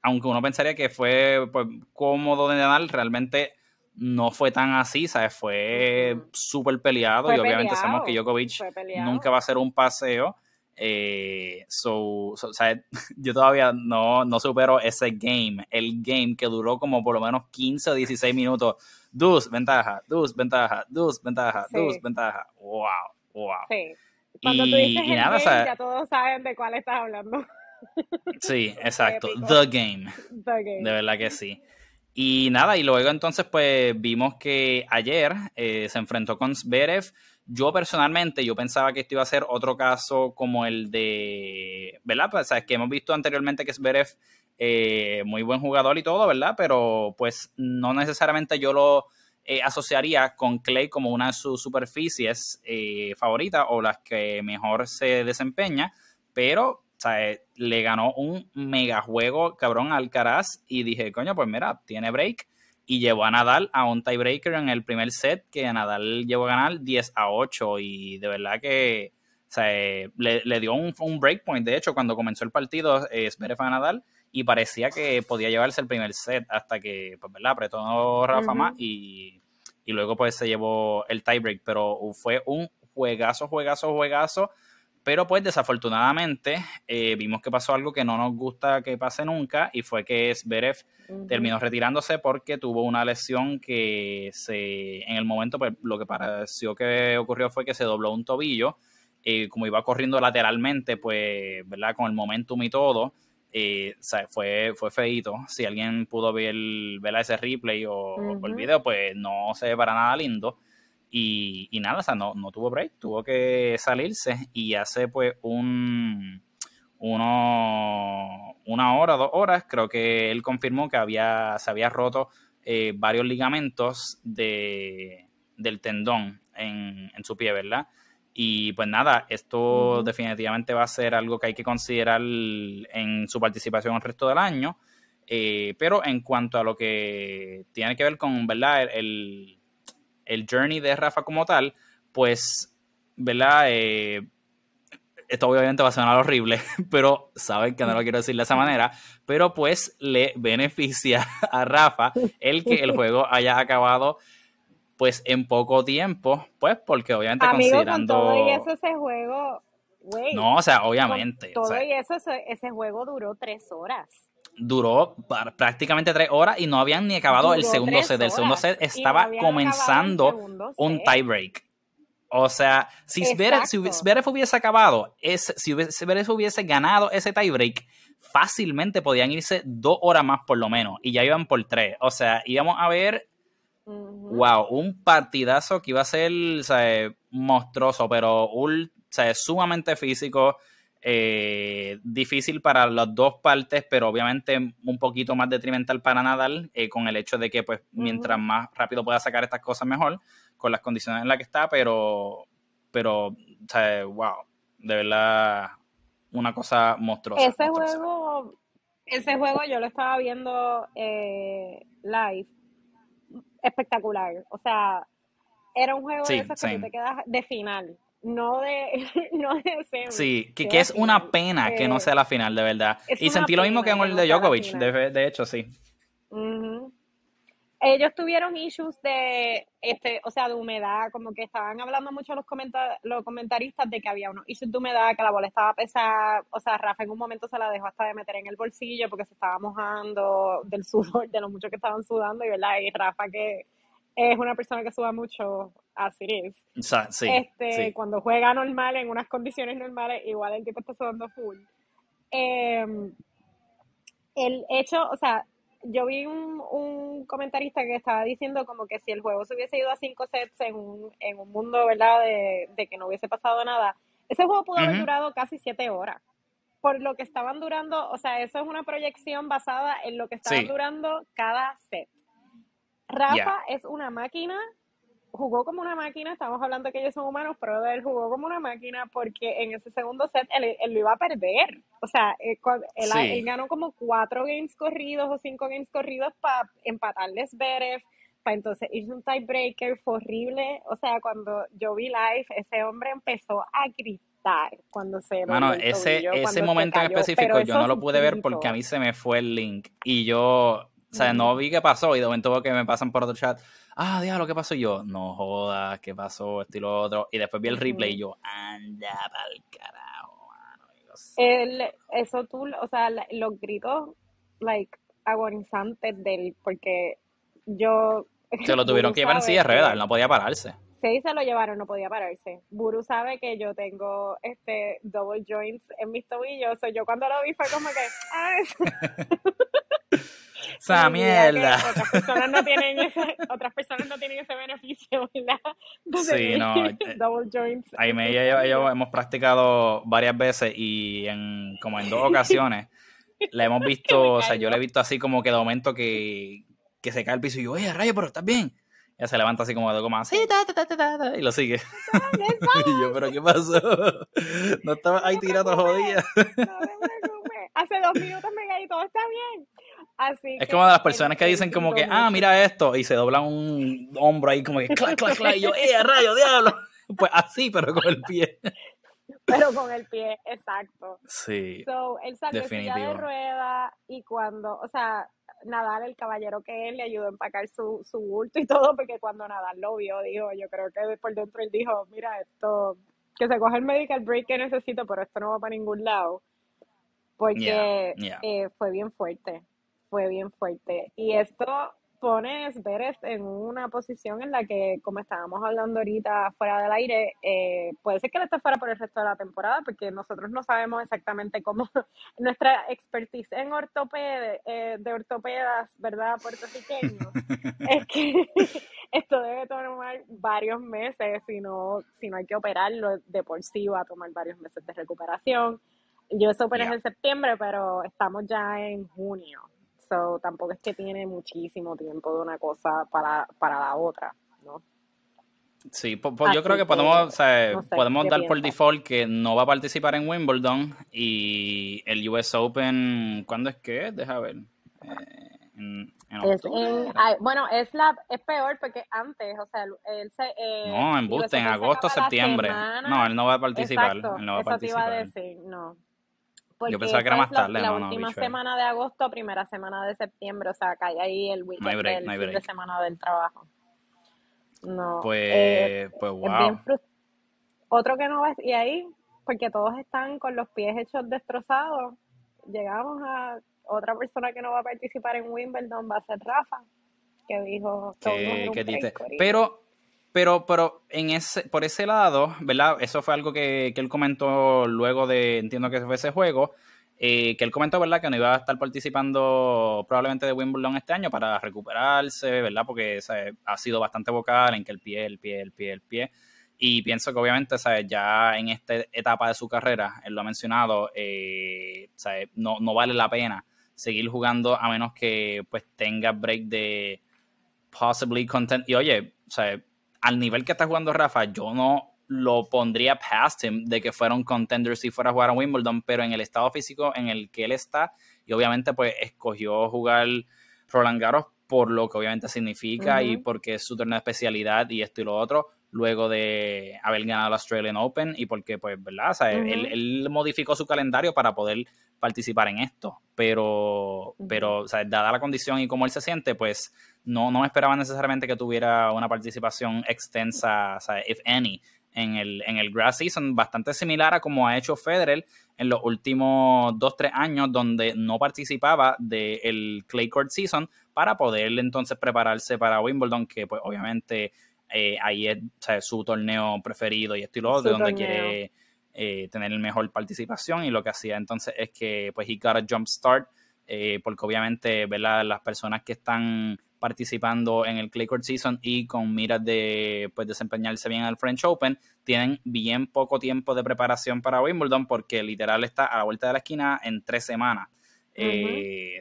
aunque uno pensaría que fue pues, cómodo de ganar, realmente no fue tan así, ¿sabes? Fue súper peleado y obviamente sabemos que Djokovic nunca va a ser un paseo. Eh, so, yo todavía no, no supero ese game, el game que duró como por lo menos 15 o 16 minutos. Dus, ventaja, dus, ventaja, dus, ventaja, dus, ventaja. Wow, wow. Sí. Cuando tú dices el nada, game, ya todos saben de cuál estás hablando. Sí, exacto. The game. The game. De verdad que sí. Y nada, y luego entonces pues vimos que ayer eh, se enfrentó con Zverev Yo personalmente, yo pensaba que esto iba a ser otro caso como el de, ¿verdad? Pues, ¿sabes? que hemos visto anteriormente que es Beref eh, muy buen jugador y todo, ¿verdad? Pero pues no necesariamente yo lo eh, asociaría con Clay como una de sus superficies eh, favoritas o las que mejor se desempeña, pero le ganó un mega juego cabrón al Alcaraz y dije, coño, pues mira, tiene break y llevó a Nadal a un tiebreaker en el primer set que Nadal llevó a ganar 10 a 8 y de verdad que le, dio un, un breakpoint. De hecho, cuando comenzó el partido, eh, a Nadal y parecía que podía llevarse el primer set hasta que, pues, ¿verdad? Apretó Rafa más y, luego pues se llevó el tiebreak, pero fue un juegazo, juegazo, juegazo. Pero pues desafortunadamente eh, vimos que pasó algo que no nos gusta que pase nunca y fue que Zverev terminó retirándose porque tuvo una lesión que se en el momento pues lo que pareció que ocurrió fue que se dobló un tobillo eh, como iba corriendo lateralmente pues verdad con el momentum y todo eh, fue, fue feito. Si alguien pudo ver, ver ese replay o, el video, pues no se ve para nada lindo. Y, nada, o sea, no, no tuvo break, tuvo que salirse y hace pues un uno, una hora, dos horas, creo que él confirmó que había, se había roto eh, varios ligamentos de, del tendón en, en su pie, ¿verdad? Y pues nada, esto definitivamente va a ser algo que hay que considerar en su participación el resto del año. Eh, pero en cuanto a lo que tiene que ver con, ¿verdad? El, journey de Rafa como tal, pues, ¿verdad? Eh, esto obviamente va a sonar horrible, pero saben que no lo quiero decir de esa manera, pero pues le beneficia a Rafa el que el juego haya acabado pues en poco tiempo, pues porque obviamente considerando... Con todo y eso ese juego, No, o sea, obviamente. todo y eso ese juego duró tres horas. Duró prácticamente tres horas y no habían ni acabado el segundo set. El segundo set estaba comenzando un tiebreak. O sea, si Zverev, si hubiese acabado, ese, si Zverev hubiese ganado ese tiebreak, fácilmente podían irse dos horas más por lo menos y ya iban por tres. O sea, íbamos a ver Wow, un partidazo que iba a ser monstruoso, pero un, sumamente físico, eh, difícil para las dos partes, pero obviamente un poquito más detrimental para Nadal, eh, con el hecho de que pues mientras más rápido pueda sacar estas cosas mejor, con las condiciones en las que está, pero, pero, wow, de verdad, una cosa monstruosa. Ese juego, ese juego yo lo estaba viendo eh, live espectacular. O sea, era un juego de esos que te quedas de final, no de, no de Sí, que, es una pena que no sea la final, de verdad. Y sentí lo mismo que en el de Djokovic, de, hecho, sí. Ellos tuvieron issues de, este, o sea, de humedad, como que estaban hablando mucho los, los comentaristas de que había unos issues de humedad, que la bola estaba pesada, o sea, Rafa en un momento se la dejó hasta de meter en el bolsillo porque se estaba mojando del sudor, de lo mucho que estaban sudando, y verdad, y Rafa que es una persona que suda mucho a Siris. Sí, este, Cuando juega normal, en unas condiciones normales, igual el tipo está sudando full. Em, el hecho, o sea, yo vi un, un, comentarista que estaba diciendo como que si el juego se hubiese ido a cinco sets en un, en un mundo, ¿verdad?, de, de que no hubiese pasado nada, ese juego pudo haber durado casi siete horas. Por lo que estaban durando, o sea, eso es una proyección basada en lo que estaban durando cada set. Rafa es una máquina jugó como una máquina, estamos hablando que ellos son humanos, pero él jugó como una máquina porque en ese segundo set él, lo iba a perder. O sea, eh, él, ganó como cuatro games corridos o cinco games corridos para empatarles Zverev, para entonces hizo un tiebreaker, fue horrible. O sea, cuando yo vi live, ese hombre empezó a gritar cuando se Mano, ese, ese momento en específico yo no lo pude ver porque a mí se me fue el link y yo, o sea, no vi qué pasó y de momento que me pasan por otro chat ah, diablo, ¿qué pasó? yo, no jodas, ¿qué pasó? Esto y lo otro. Y después vi el replay y yo, anda pa'l carajo, mano. El, eso tú, o sea, los gritos, like, agonizantes del, porque yo... Se lo tuvieron que llevar en silla de no podía pararse. Sí, se lo llevaron, no podía pararse. Buru sabe que yo tengo este double joints en mis tobillos. O yo cuando lo vi fue como que, ¡Esa mierda! Otras personas no tienen ese, otras personas no tienen ese beneficio, ¿verdad? sí, no. Eh, double joints. Ahí me y yo, hemos practicado varias veces y en como en dos ocasiones la hemos visto, o sea, yo la he visto así como que de momento que, que se cae el piso y yo, oye, rayo, pero estás bien. Ella se levanta así como de como así, y lo sigue. y yo, pero ¿qué pasó? No estaba ahí tirando jodida. no. Hace dos minutos me caí, todo está bien. Así es como de las personas que dicen como que, ah, mira esto, y se doblan un hombro ahí como que, clac, clac, clac, y yo, ¡eh, rayo, diablo! Pues así, pero con el pie. Pero con el pie, exacto. Sí. So, él salió de rueda y cuando, o sea, Nadal, el caballero que él, le ayudó a empacar su, su bulto y todo, porque cuando Nadal lo vio, dijo, yo creo que por dentro él dijo, mira, esto, que se coge el medical break que necesito, pero esto no va para ningún lado. Porque eh, fue bien fuerte, fue bien fuerte. Y esto pones Veres en una posición en la que, como estábamos hablando ahorita fuera del aire, eh, puede ser que él esté fuera por el resto de la temporada, porque nosotros no sabemos exactamente cómo nuestra expertise en ortopede, eh, de ortopedas, ¿verdad? Puertorriqueños, es que esto debe tomar varios meses, si no, si no hay que operarlo de por sí va a tomar varios meses de recuperación. Yo eso operé en septiembre, pero estamos ya en junio tampoco es que tiene muchísimo tiempo de una cosa para, para la otra, ¿no? Sí, pues, yo creo que podemos, podemos dar por default que no va a participar en Wimbledon y el US Open, ¿cuándo es que es? Deja ver. Eh, bueno, es la es peor porque antes, o sea, él se... Eh, no, en agosto, septiembre. no, él no va a participar. Exacto, él no va a participar. Te iba a decir, no. Yo pensaba que era más tarde. La, última semana de agosto, primera semana de septiembre, o sea, cae ahí el weekend del fin de semana del trabajo. No. Pues, eh, pues wow. Otro que no ves, y ahí, porque todos están con los pies hechos destrozados, llegamos a otra persona que no va a participar en Wimbledon, va a ser Rafa, que dijo... Que, que pero pero, pero en ese, por ese lado, ¿verdad? Eso fue algo que, él comentó luego de, entiendo que fue ese juego, eh, que él comentó, ¿verdad? Que no iba a estar participando probablemente de Wimbledon este año para recuperarse, ¿verdad? Porque ha sido bastante vocal en que el pie, el pie, el pie, el pie. Y pienso que obviamente, ¿sabes? Ya en esta etapa de su carrera, él lo ha mencionado, eh, No, no vale la pena seguir jugando a menos que pues tenga break de possibly content. Y oye, ¿sabes? Al nivel que está jugando Rafa, yo no lo pondría past him de que fuera un contender si fuera a jugar a Wimbledon, pero en el estado físico en el que él está, y obviamente pues escogió jugar Roland Garros por lo que obviamente significa y porque es su torneo de especialidad y esto y lo otro, luego de haber ganado el Australian Open y porque pues, ¿verdad? O sea, él, modificó su calendario para poder participar en esto, pero, pero, o sea, dada la condición y cómo él se siente, pues no, no esperaba necesariamente que tuviera una participación extensa, o sea, if any, en el, en el grass season, bastante similar a como ha hecho Federer en los últimos 2-3 años, donde no participaba del clay court season para poder entonces prepararse para Wimbledon, que pues obviamente eh, ahí es su torneo preferido y estilo de donde quiere eh, tener mejor participación y lo que hacía entonces es que pues he got a jump start eh, porque obviamente ¿verdad? las personas que están participando en el Clay Court Season y con miras de pues, desempeñarse bien al French Open, tienen bien poco tiempo de preparación para Wimbledon porque literal está a la vuelta de la esquina en tres semanas. Eh,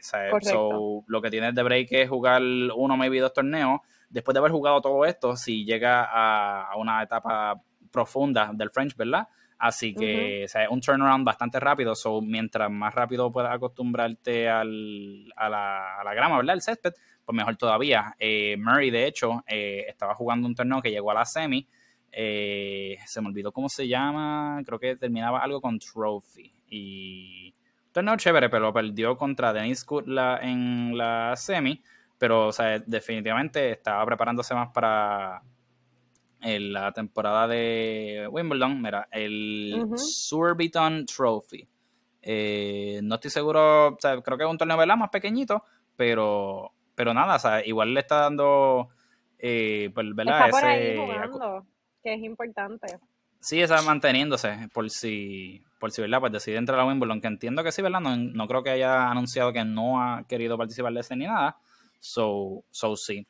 lo que tienes de break es jugar uno, maybe dos torneos. Después de haber jugado todo esto, si llega a, una etapa profunda del French, ¿verdad? Así que es un turnaround bastante rápido. So, mientras más rápido puedas acostumbrarte al, a, la, a la grama, ¿verdad? El césped, pues mejor todavía. Eh, Murray, de hecho, eh, estaba jugando un torneo que llegó a la semi. Eh, se me olvidó cómo se llama. Creo que terminaba algo con Trophy. Y. Torneo chévere, pero perdió contra Denis Kutla en la semi. Pero, o sea, definitivamente estaba preparándose más para la temporada de Wimbledon. Mira, el Surbiton Trophy. no estoy seguro, o sea, creo que es un torneo ¿verdad? más pequeñito, pero pero nada, o sea, igual le está dando, eh, pues, ¿verdad? Está por ahí jugando, que es importante. Sí, está manteniéndose, por si, por si, ¿verdad? Pues decide entrar a Wimbledon, que entiendo que sí, ¿verdad? No, no creo que haya anunciado que no ha querido participar de ese ni nada. So, so sí.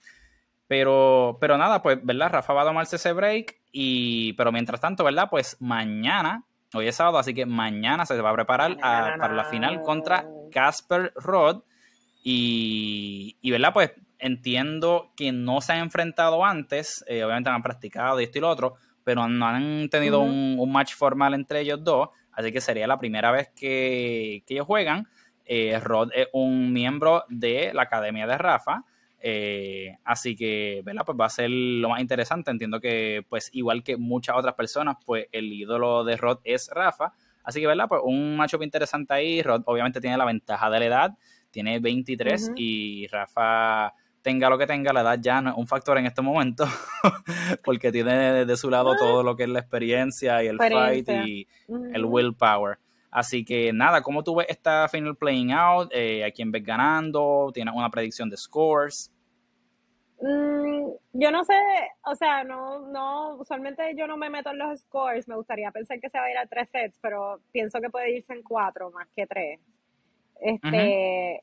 Pero, pero nada, pues, ¿verdad? Rafa va a tomarse ese break. Y, pero mientras tanto, ¿verdad? Pues mañana, hoy es sábado, así que mañana se va a preparar para la final contra Casper Rod. Y, y, ¿verdad? Pues entiendo que no se han enfrentado antes. Eh, obviamente han practicado y esto y lo otro pero no han tenido un, match formal entre ellos dos, así que sería la primera vez que, ellos juegan. Eh, Rod es un miembro de la Academia de Rafa, eh, así que, ¿verdad? Pues va a ser lo más interesante. Entiendo que, pues, igual que muchas otras personas, pues el ídolo de Rod es Rafa. Así que, ¿verdad? Pues un matchup interesante ahí. Rod obviamente tiene la ventaja de la edad, tiene 23 y Rafa tenga lo que tenga, la edad ya no es un factor en este momento, porque tiene de su lado todo lo que es la experiencia y el fight y el willpower. Así que nada, ¿cómo tú ves esta final playing out? Eh, ¿A quién ves ganando? ¿Tienes una predicción de scores? Mm, yo no sé, o sea, no, no, usualmente yo no me meto en los scores, me gustaría pensar que se va a ir a tres sets, pero pienso que puede irse en cuatro más que tres. Este,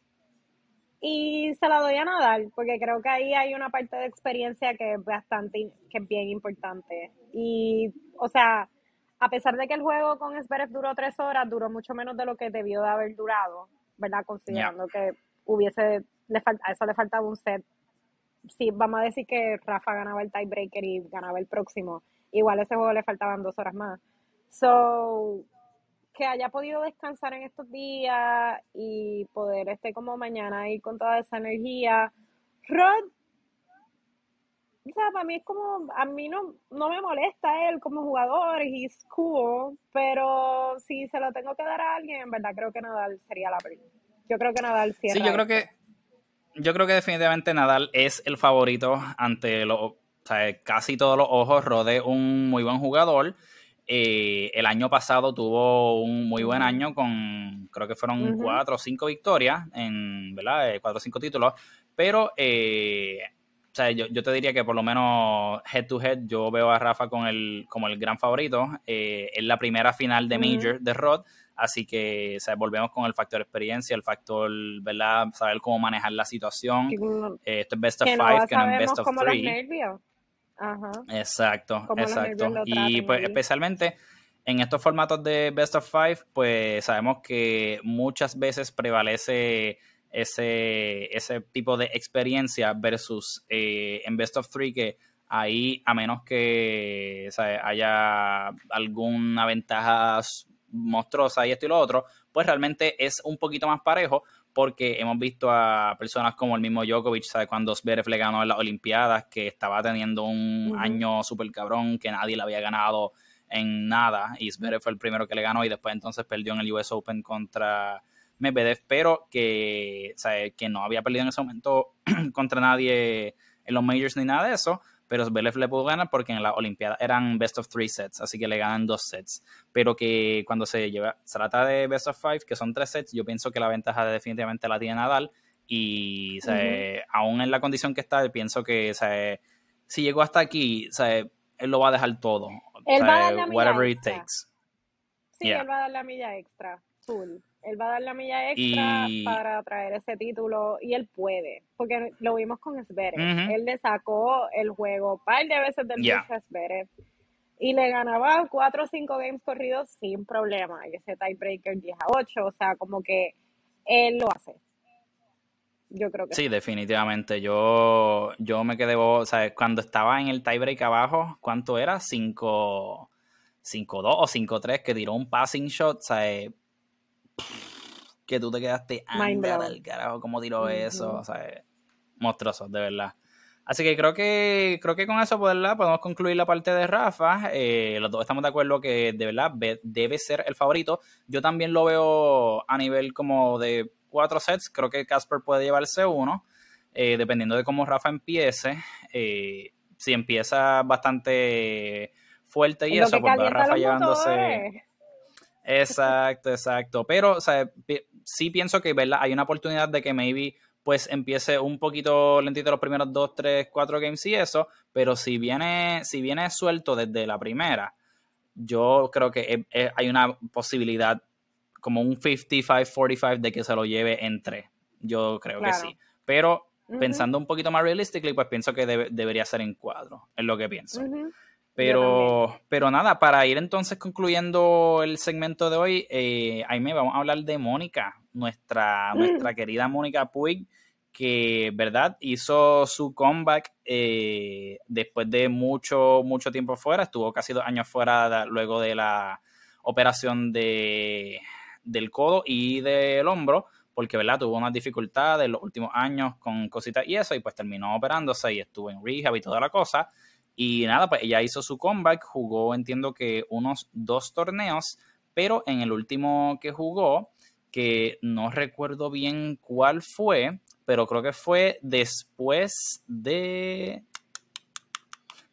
y se la doy a Nadal, porque creo que ahí hay una parte de experiencia que es bastante, que es bien importante. Y, o sea, a pesar de que el juego con Zverev duró tres horas, duró mucho menos de lo que debió de haber durado, ¿verdad? Considerando que hubiese, le a eso le faltaba un set. Sí, vamos a decir que Rafa ganaba el tiebreaker y ganaba el próximo. Igual a ese juego le faltaban dos horas más. So, que haya podido descansar en estos días y poder este como mañana ir con toda esa energía. Rod, o sea, para mí es como, a mí no, no me molesta él como jugador, he's cool, pero si se lo tengo que dar a alguien, en verdad creo que Nadal sería la primera. Yo creo que Nadal cierra. Sí, yo creo que yo creo que definitivamente Nadal es el favorito ante los, o sea, casi todos los ojos. Rod es un muy buen jugador. Eh, el año pasado tuvo un muy buen año con, creo que fueron cuatro o cinco victorias, en, ¿verdad? Eh, cuatro o cinco títulos, pero eh, sea, yo, te diría que por lo menos head to head yo veo a Rafa con el, como el gran favorito. es la primera final de Major de Rod, así que o sea, volvemos con el factor experiencia, el factor, ¿verdad? Saber cómo manejar la situación. esto es best of five, que no es best of three. Exacto, exacto. Y pues especialmente en estos formatos de Best of Five, pues sabemos que muchas veces prevalece ese, ese tipo de experiencia versus eh, en Best of Three que ahí, a menos que haya alguna ventaja monstruosa y esto y lo otro, pues realmente es un poquito más parejo porque hemos visto a personas como el mismo Djokovic, ¿sabes? Cuando Zverev le ganó en las Olimpiadas, que estaba teniendo un año súper cabrón, que nadie le había ganado en nada, y Zverev fue el primero que le ganó y después entonces perdió en el US Open contra Medvedev, pero que, ¿sabes? que no había perdido en ese momento contra nadie en los majors ni nada de eso, pero Zverev le pudo ganar porque en la Olimpiada eran best of three sets, así que le ganan dos sets. Pero que cuando se, lleva, se trata de best of five, que son tres sets, yo pienso que la ventaja definitivamente la tiene Nadal. Y aún en la condición que está, pienso que si llegó hasta aquí, él lo va a dejar todo. Él va a dar la whatever it takes. Sí, él va a dar la milla extra. Full. Él va a dar la milla extra para traer ese título y él puede, porque lo vimos con Zverev. Él le sacó el juego un par de veces del yeah. Zverev y le ganaba cuatro o cinco games corridos sin problema. Y ese tiebreaker 10 a 8, o sea, como que él lo hace. Yo creo que sí. definitivamente. Yo, yo me quedé, o sea, cuando estaba en el tiebreak abajo, ¿cuánto era? 5 5-2 o 5-3 que tiró un passing shot, o sea, que tú te quedaste anda al carajo cómo tiró eso, o sea, monstruoso, de verdad. Así que creo que creo que con eso pues, podemos concluir la parte de Rafa. Eh, los dos estamos de acuerdo que de verdad debe ser el favorito. Yo también lo veo a nivel como de cuatro sets. Creo que Casper puede llevarse uno, eh, dependiendo de cómo Rafa empiece. Eh, si empieza bastante fuerte y eso, pues Rafa llevándose. Exacto, exacto. Pero, o sea, sí pienso que, ¿verdad? Hay una oportunidad de que maybe pues empiece un poquito lentito los primeros dos, tres, cuatro games y eso, pero si viene, si viene suelto desde la primera, yo creo que hay una posibilidad como un 55-45 de que se lo lleve entre. Yo creo que sí. Pero pensando un poquito más realísticamente, pues pienso que debería ser en cuadro, es lo que pienso. Pero, pero nada, para ir entonces concluyendo el segmento de hoy, eh, me vamos a hablar de Mónica, nuestra, nuestra querida Mónica Puig, que, ¿verdad? Hizo su comeback eh, después de mucho, mucho tiempo fuera, estuvo casi dos años fuera luego de la operación de, del codo y del hombro, porque, ¿verdad? Tuvo unas dificultades en los últimos años con cositas y eso, y pues terminó operándose y estuvo en rehab y toda la cosa. Y nada, pues ella hizo su comeback, jugó, entiendo que unos dos torneos, pero en el último que jugó, que no recuerdo bien cuál fue, pero creo que fue después de.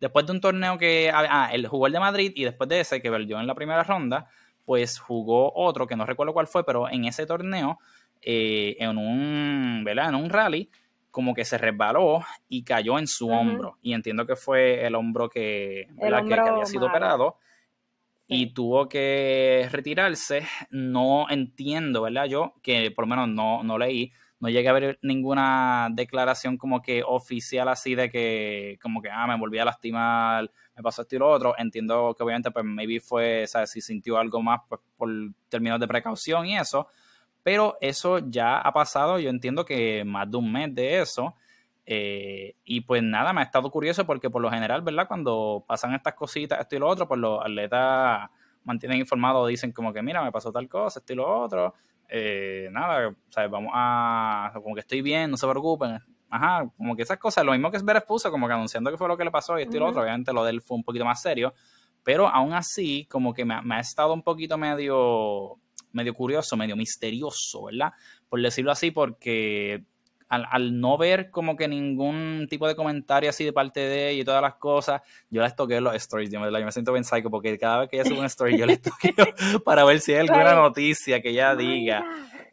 Después de un torneo que. Ah, él jugó el de Madrid y después de ese que perdió en la primera ronda, pues jugó otro que no recuerdo cuál fue, pero en ese torneo, eh, en un. ¿Verdad? En un rally, como que se resbaló y cayó en su hombro. Y entiendo que fue el hombro que, que, había sido operado y tuvo que retirarse. No entiendo, ¿verdad? Yo, que por lo menos no, no leí no llegué a ver ninguna declaración como que oficial así de que como que, ah, me volví a lastimar, me pasó esto y lo otro. Entiendo que obviamente pues maybe fue, ¿sabes? Si sintió algo más pues por términos de precaución y eso. Pero eso ya ha pasado, yo entiendo que más de un mes de eso. Eh, y pues nada, me ha estado curioso porque por lo general, ¿verdad? Cuando pasan estas cositas, esto y lo otro, pues los atletas mantienen informados, dicen como que mira, me pasó tal cosa, esto y lo otro, eh, nada, ¿sabes? vamos a, como que estoy bien, no se preocupen. Ajá, como que esas cosas, lo mismo que es ver puso, como que anunciando que fue lo que le pasó y esto y lo otro, obviamente lo de él fue un poquito más serio, pero aún así, como que me, ha estado un poquito medio, medio curioso, medio misterioso, ¿verdad? Por decirlo así, porque al, no ver como que ningún tipo de comentario así de parte de ella y todas las cosas, yo les toqué los stories, yo me, siento bien psycho porque cada vez que ella sube una story yo les toqué para ver si hay alguna noticia que ella diga.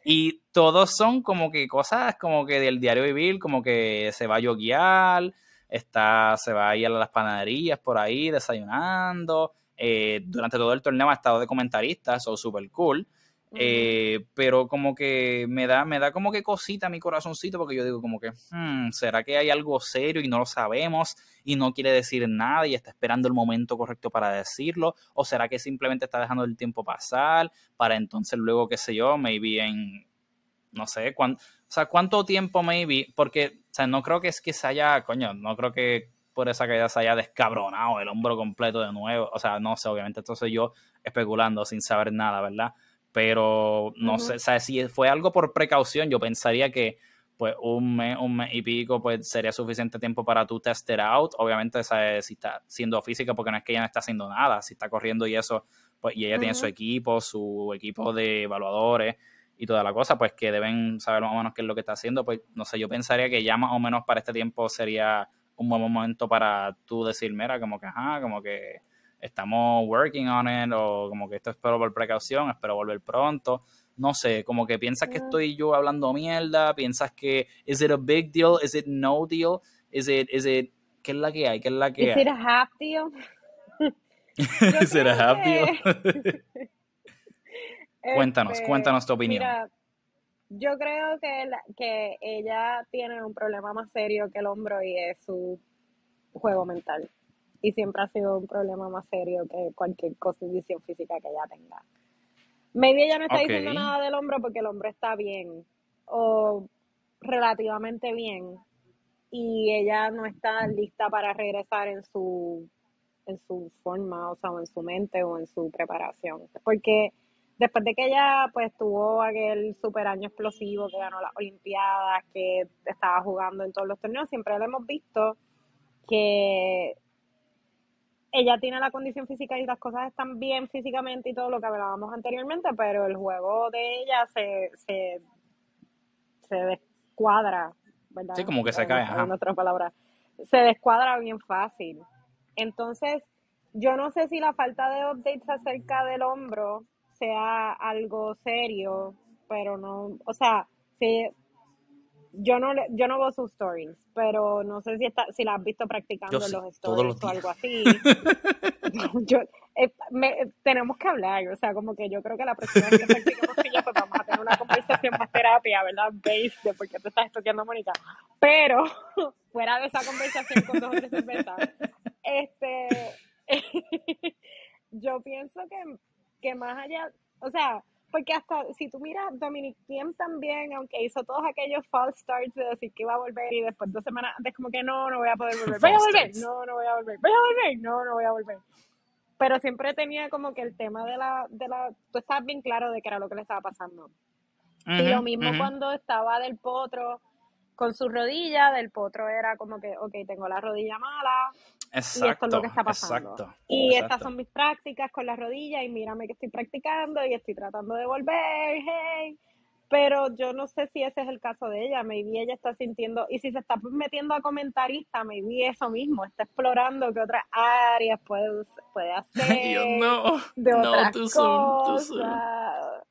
Y todos son como que cosas como que del diario vivir, como que se va a yoguear, está, se va a ir a las panaderías por ahí desayunando. Eh, durante todo el torneo ha estado de comentarista, eso súper cool. Eh, pero como que me da, me da como que cosita mi corazoncito porque yo digo como que, hmm, ¿será que hay algo serio y no lo sabemos y no quiere decir nada y está esperando el momento correcto para decirlo? ¿O será que simplemente está dejando el tiempo pasar para entonces luego, qué sé yo, maybe en, no sé, cuánto, o sea, cuánto tiempo maybe? Porque, o sea, no creo que es que se haya, coño, no creo que por esa caída se haya descabronado el hombro completo de nuevo. O sea, no sé, obviamente, entonces yo especulando sin saber nada, ¿verdad? Pero no sé, o si fue algo por precaución, yo pensaría que pues un mes, un mes y pico, pues sería suficiente tiempo para tú tester out. Obviamente, ¿sabes? si está siendo física, porque no es que ella no está haciendo nada, si está corriendo y eso, pues, y ella tiene su equipo, su equipo de evaluadores y toda la cosa, pues que deben saber más o menos qué es lo que está haciendo. Pues no sé, yo pensaría que ya más o menos para este tiempo sería un buen momento para tú decir, mira, como que, ajá, como que estamos working on it o como que esto espero por precaución, espero volver pronto. No sé, como que piensas que estoy yo hablando mierda, piensas que is it a big deal, is it no deal, is it is it qué es la que hay, qué es la que is it a half deal? is it a half deal? cuéntanos, este, cuéntanos tu opinión. Mira, yo creo que, que ella tiene un problema más serio que el hombro y es su juego mental y siempre ha sido un problema más serio que cualquier condición física que ella tenga. Maybe ella no está diciendo nada del hombro porque el hombro está bien o relativamente bien y ella no está lista para regresar en su en su forma, o sea, en su mente o en su preparación. Porque después de que ella pues tuvo aquel super año explosivo que ganó las Olimpiadas, que estaba jugando en todos los torneos, siempre le hemos visto que ella tiene la condición física y las cosas están bien físicamente y todo lo que hablábamos anteriormente, pero el juego de ella se, se, se descuadra, ¿verdad? Sí, como que se cae. En otra palabra. Se descuadra bien fácil. Entonces, yo no sé si la falta de updates acerca del hombro sea algo serio, pero no, o sea, si yo no yo no veo sus stories, pero no sé si está, si la has visto practicando en los stories o algo así. yo, eh, tenemos que hablar, o sea, como que yo creo que la próxima vez que practiquemos pues vamos a tener una conversación más terapia, ¿verdad? Base de por qué te estás estudiando, Mónica. Pero, fuera de esa conversación con dos cervezas, este, yo pienso que, que más allá, o sea, porque hasta si tú miras, Dominic Thiem también, aunque hizo todos aquellos false starts de decir que iba a volver y después dos semanas antes como que no, no voy a poder volver, voy a volver, no, no voy a volver, voy a volver, no, no voy a volver. Pero siempre tenía como que el tema de la, de la, tú estabas bien claro de qué era lo que le estaba pasando. y lo mismo cuando estaba del potro con su rodilla, del potro era como que, ok, tengo la rodilla mala, Exacto, y esto es lo que está pasando. y estas son mis prácticas con la rodilla y mírame que estoy practicando y estoy tratando de volver, hey. Pero yo no sé si ese es el caso de ella. Maybe ella está sintiendo, y si se está metiendo a comentarista, maybe eso mismo, está explorando qué otras áreas puede, puede hacer. no, de otras no, cosas.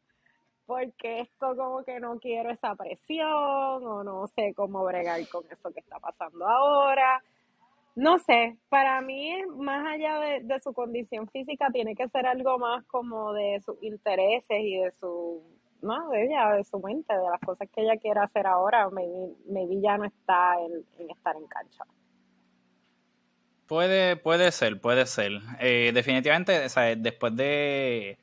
Porque esto como que no quiero esa presión o no sé cómo bregar con eso que está pasando ahora no sé, para mí, más allá de, su condición física, tiene que ser algo más como de sus intereses y de su, no, de ella, de su mente, de las cosas que ella quiere hacer ahora. Maybe, ya no está en, estar en cancha. Puede, puede ser, puede ser. Eh, definitivamente, después de,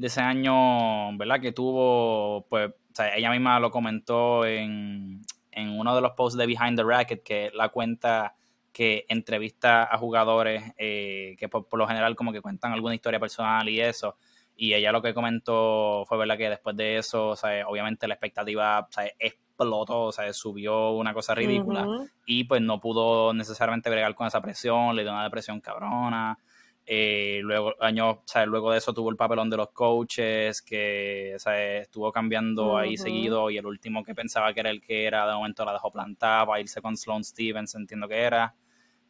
ese año, ¿verdad? Que tuvo, pues, ella misma lo comentó en, en uno de los posts de Behind the Racket, que la cuenta que entrevista a jugadores eh, que por, lo general como que cuentan alguna historia personal y eso. Y ella lo que comentó fue verdad que después de eso, obviamente la expectativa explotó, o sea, subió una cosa ridícula. Y pues no pudo necesariamente bregar con esa presión, le dio una depresión cabrona. Eh, luego, años, luego de eso tuvo el papelón de los coaches, que estuvo cambiando ahí seguido. Y el último que pensaba que era el que era, de momento la dejó plantada para irse con Sloan Stevens, entiendo que era.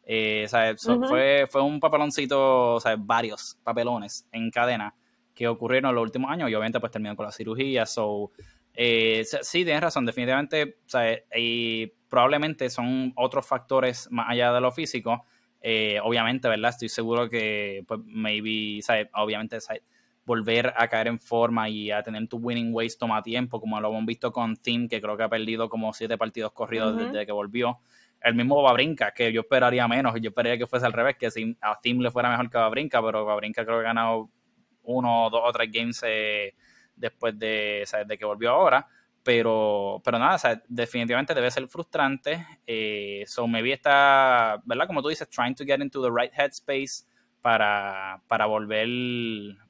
Eh, fue, fue un papeloncito, varios papelones en cadena que ocurrieron en los últimos años y obviamente pues terminó con la cirugía. So, eh, sí, tienes razón, definitivamente, y probablemente son otros factores más allá de lo físico. Eh, obviamente, ¿verdad? Estoy seguro que, pues, maybe, obviamente, volver a caer en forma y a tener tu winning ways toma tiempo, como lo hemos visto con Tim, que creo que ha perdido como siete partidos corridos desde que volvió. El mismo Babrinka, que yo esperaría menos, yo esperaría que fuese al revés, que si a Team le fuera mejor que Babrinka, pero Babrinka creo que ha ganado uno, dos o tres games eh, después de, de, que volvió ahora. Pero, pero nada, definitivamente debe ser frustrante. Eh, so maybe está, ¿verdad? Como tú dices, trying to get into the right headspace para, para volver,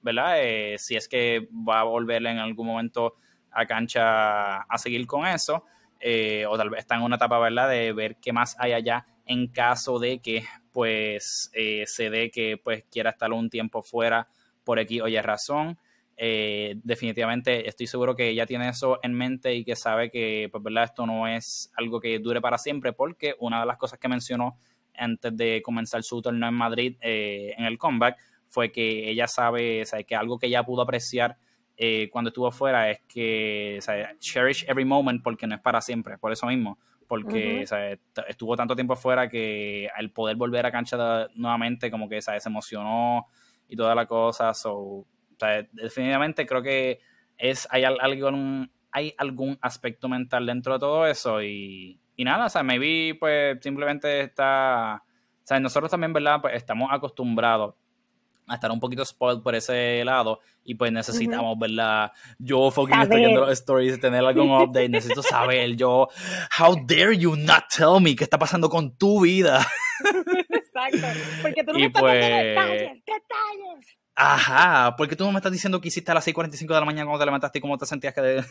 ¿verdad? Eh, si es que va a volver en algún momento a cancha a seguir con eso. Eh, o tal vez está en una etapa, ¿verdad?, de ver qué más hay allá en caso de que, pues, eh, se dé que, pues, quiera estar un tiempo fuera por aquí oye razón. Eh, definitivamente estoy seguro que ella tiene eso en mente y que sabe que, pues, ¿verdad?, esto no es algo que dure para siempre, porque una de las cosas que mencionó antes de comenzar su torneo en Madrid en el comeback fue que ella sabe, sabe que algo que ella pudo apreciar eh, cuando estuvo fuera es que, cherish every moment porque no es para siempre, por eso mismo, porque estuvo tanto tiempo fuera que al poder volver a cancha nuevamente como que se emocionó y toda la cosa, so, definitivamente creo que es hay algún, hay algún aspecto mental dentro de todo eso y, y nada, o sea, maybe pues simplemente está, o sea, nosotros también, ¿verdad? Pues estamos acostumbrados a estar un poquito spoiled por ese lado y pues necesitamos, ¿verdad? Yo fucking estoy viendo los stories, tener algún update, necesito saber, yo, how dare you not tell me qué está pasando con tu vida. Exacto, porque tú no me estás pues, detalles, detalles. Ajá, porque tú no me estás diciendo que hiciste a las 6.45 de la mañana cuando te levantaste y cómo te sentías que de...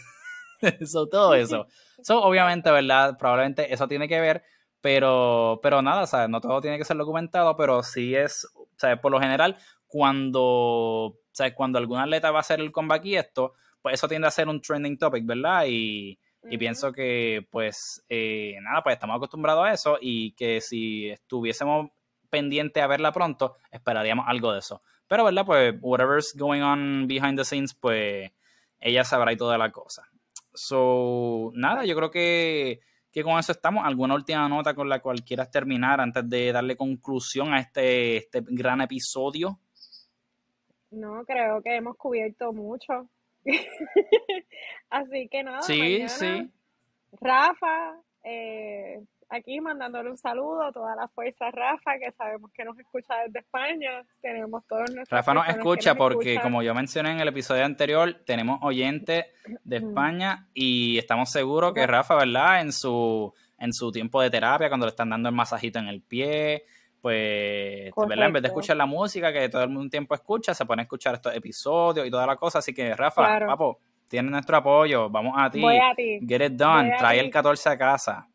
eso, todo eso. So, obviamente, ¿verdad? Probablemente eso tiene que ver, pero, pero nada, ¿sabes? No todo tiene que ser documentado, pero sí es, ¿sabes? Por lo general, cuando, ¿sabes? cuando algún atleta va a hacer el comeback y esto, pues eso tiende a ser un trending topic, ¿verdad? Y, pienso que, pues, eh, nada, pues estamos acostumbrados a eso y que si estuviésemos pendientes a verla pronto, esperaríamos algo de eso. Pero, ¿verdad? Pues, whatever's going on behind the scenes, pues, ella sabrá y toda la cosa. So, nada, yo creo que, que con eso estamos. ¿Alguna última nota con la cual quieras terminar antes de darle conclusión a este, este gran episodio? No, creo que hemos cubierto mucho. Así que nada. Sí, sí. Rafa, eh, aquí mandándole un saludo a toda la fuerza Rafa, que sabemos que nos escucha desde España. Tenemos todos nuestros. Rafa nos escucha porque, como yo mencioné en el episodio anterior, tenemos oyentes de España y estamos seguros que Rafa, ¿verdad? En su, en su tiempo de terapia, cuando le están dando el masajito en el pie, pues, ¿verdad? En vez de escuchar la música que todo el mundo tiempo escucha, se pone a escuchar estos episodios y toda la cosa. Así que, Rafa, papo, tienes nuestro apoyo, vamos a ti. Get it done, trae el 14 a casa.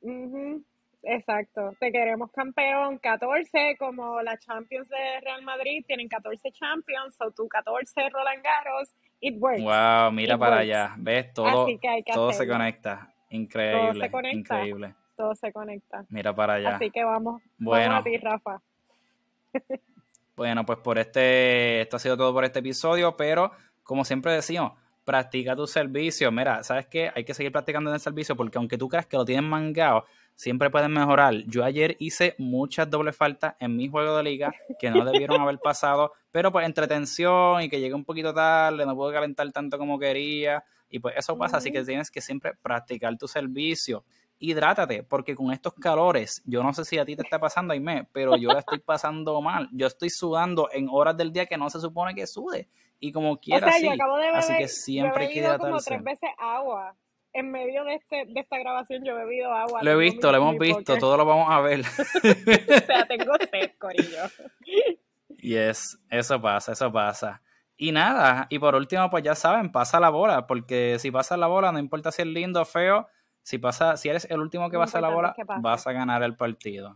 Exacto, te queremos campeón 14 como la Champions de Real Madrid tienen 14 Champions, o tú 14 Roland Garros, it works. Wow, mira para allá, ves todo, todo se conecta, increíble, todo se conecta, increíble. Todo se conecta. Mira para allá. Así que vamos, bueno, vamos a ti, Rafa. bueno, pues por este, esto ha sido todo por este episodio, pero como siempre decimos, practica tu servicio. Mira, ¿sabes qué? Hay que seguir practicando en el servicio porque aunque tú creas que lo tienes mangado, siempre pueden mejorar. Yo ayer hice muchas dobles faltas en mi juego de liga que no debieron haber pasado, pero pues entre tensión y que llegué un poquito tarde, no pude calentar tanto como quería y pues eso pasa, así que tienes que siempre practicar tu servicio. Hidrátate, porque con estos calores, yo no sé si a ti te está pasando, Aime, pero yo la estoy pasando mal. Yo estoy sudando en horas del día que no se supone que sude. Y como quiera, o acabo de beber, así que siempre hay que hidratarse. como tres veces agua en medio de, este, de esta grabación yo he bebido agua. Lo he visto, lo hemos visto, todo lo vamos a ver. o sea, tengo sed, corillo. Yes, eso pasa, eso pasa. Y nada, y por último, pues ya saben, pasa la bola, porque si pasa la bola, no importa si es lindo o feo, si pasa, si eres el último que pasa la bola, vas a ganar el partido.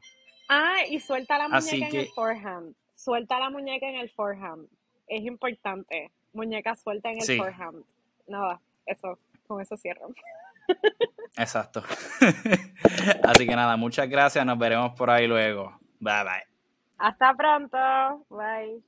Ah, y suelta la muñeca en el forehand. Suelta la muñeca en el forehand. Es importante. Muñeca suelta en el forehand. Nada, eso con eso cierro. Exacto. Así que nada, muchas gracias. Nos veremos por ahí luego. Bye bye. Hasta pronto. Bye.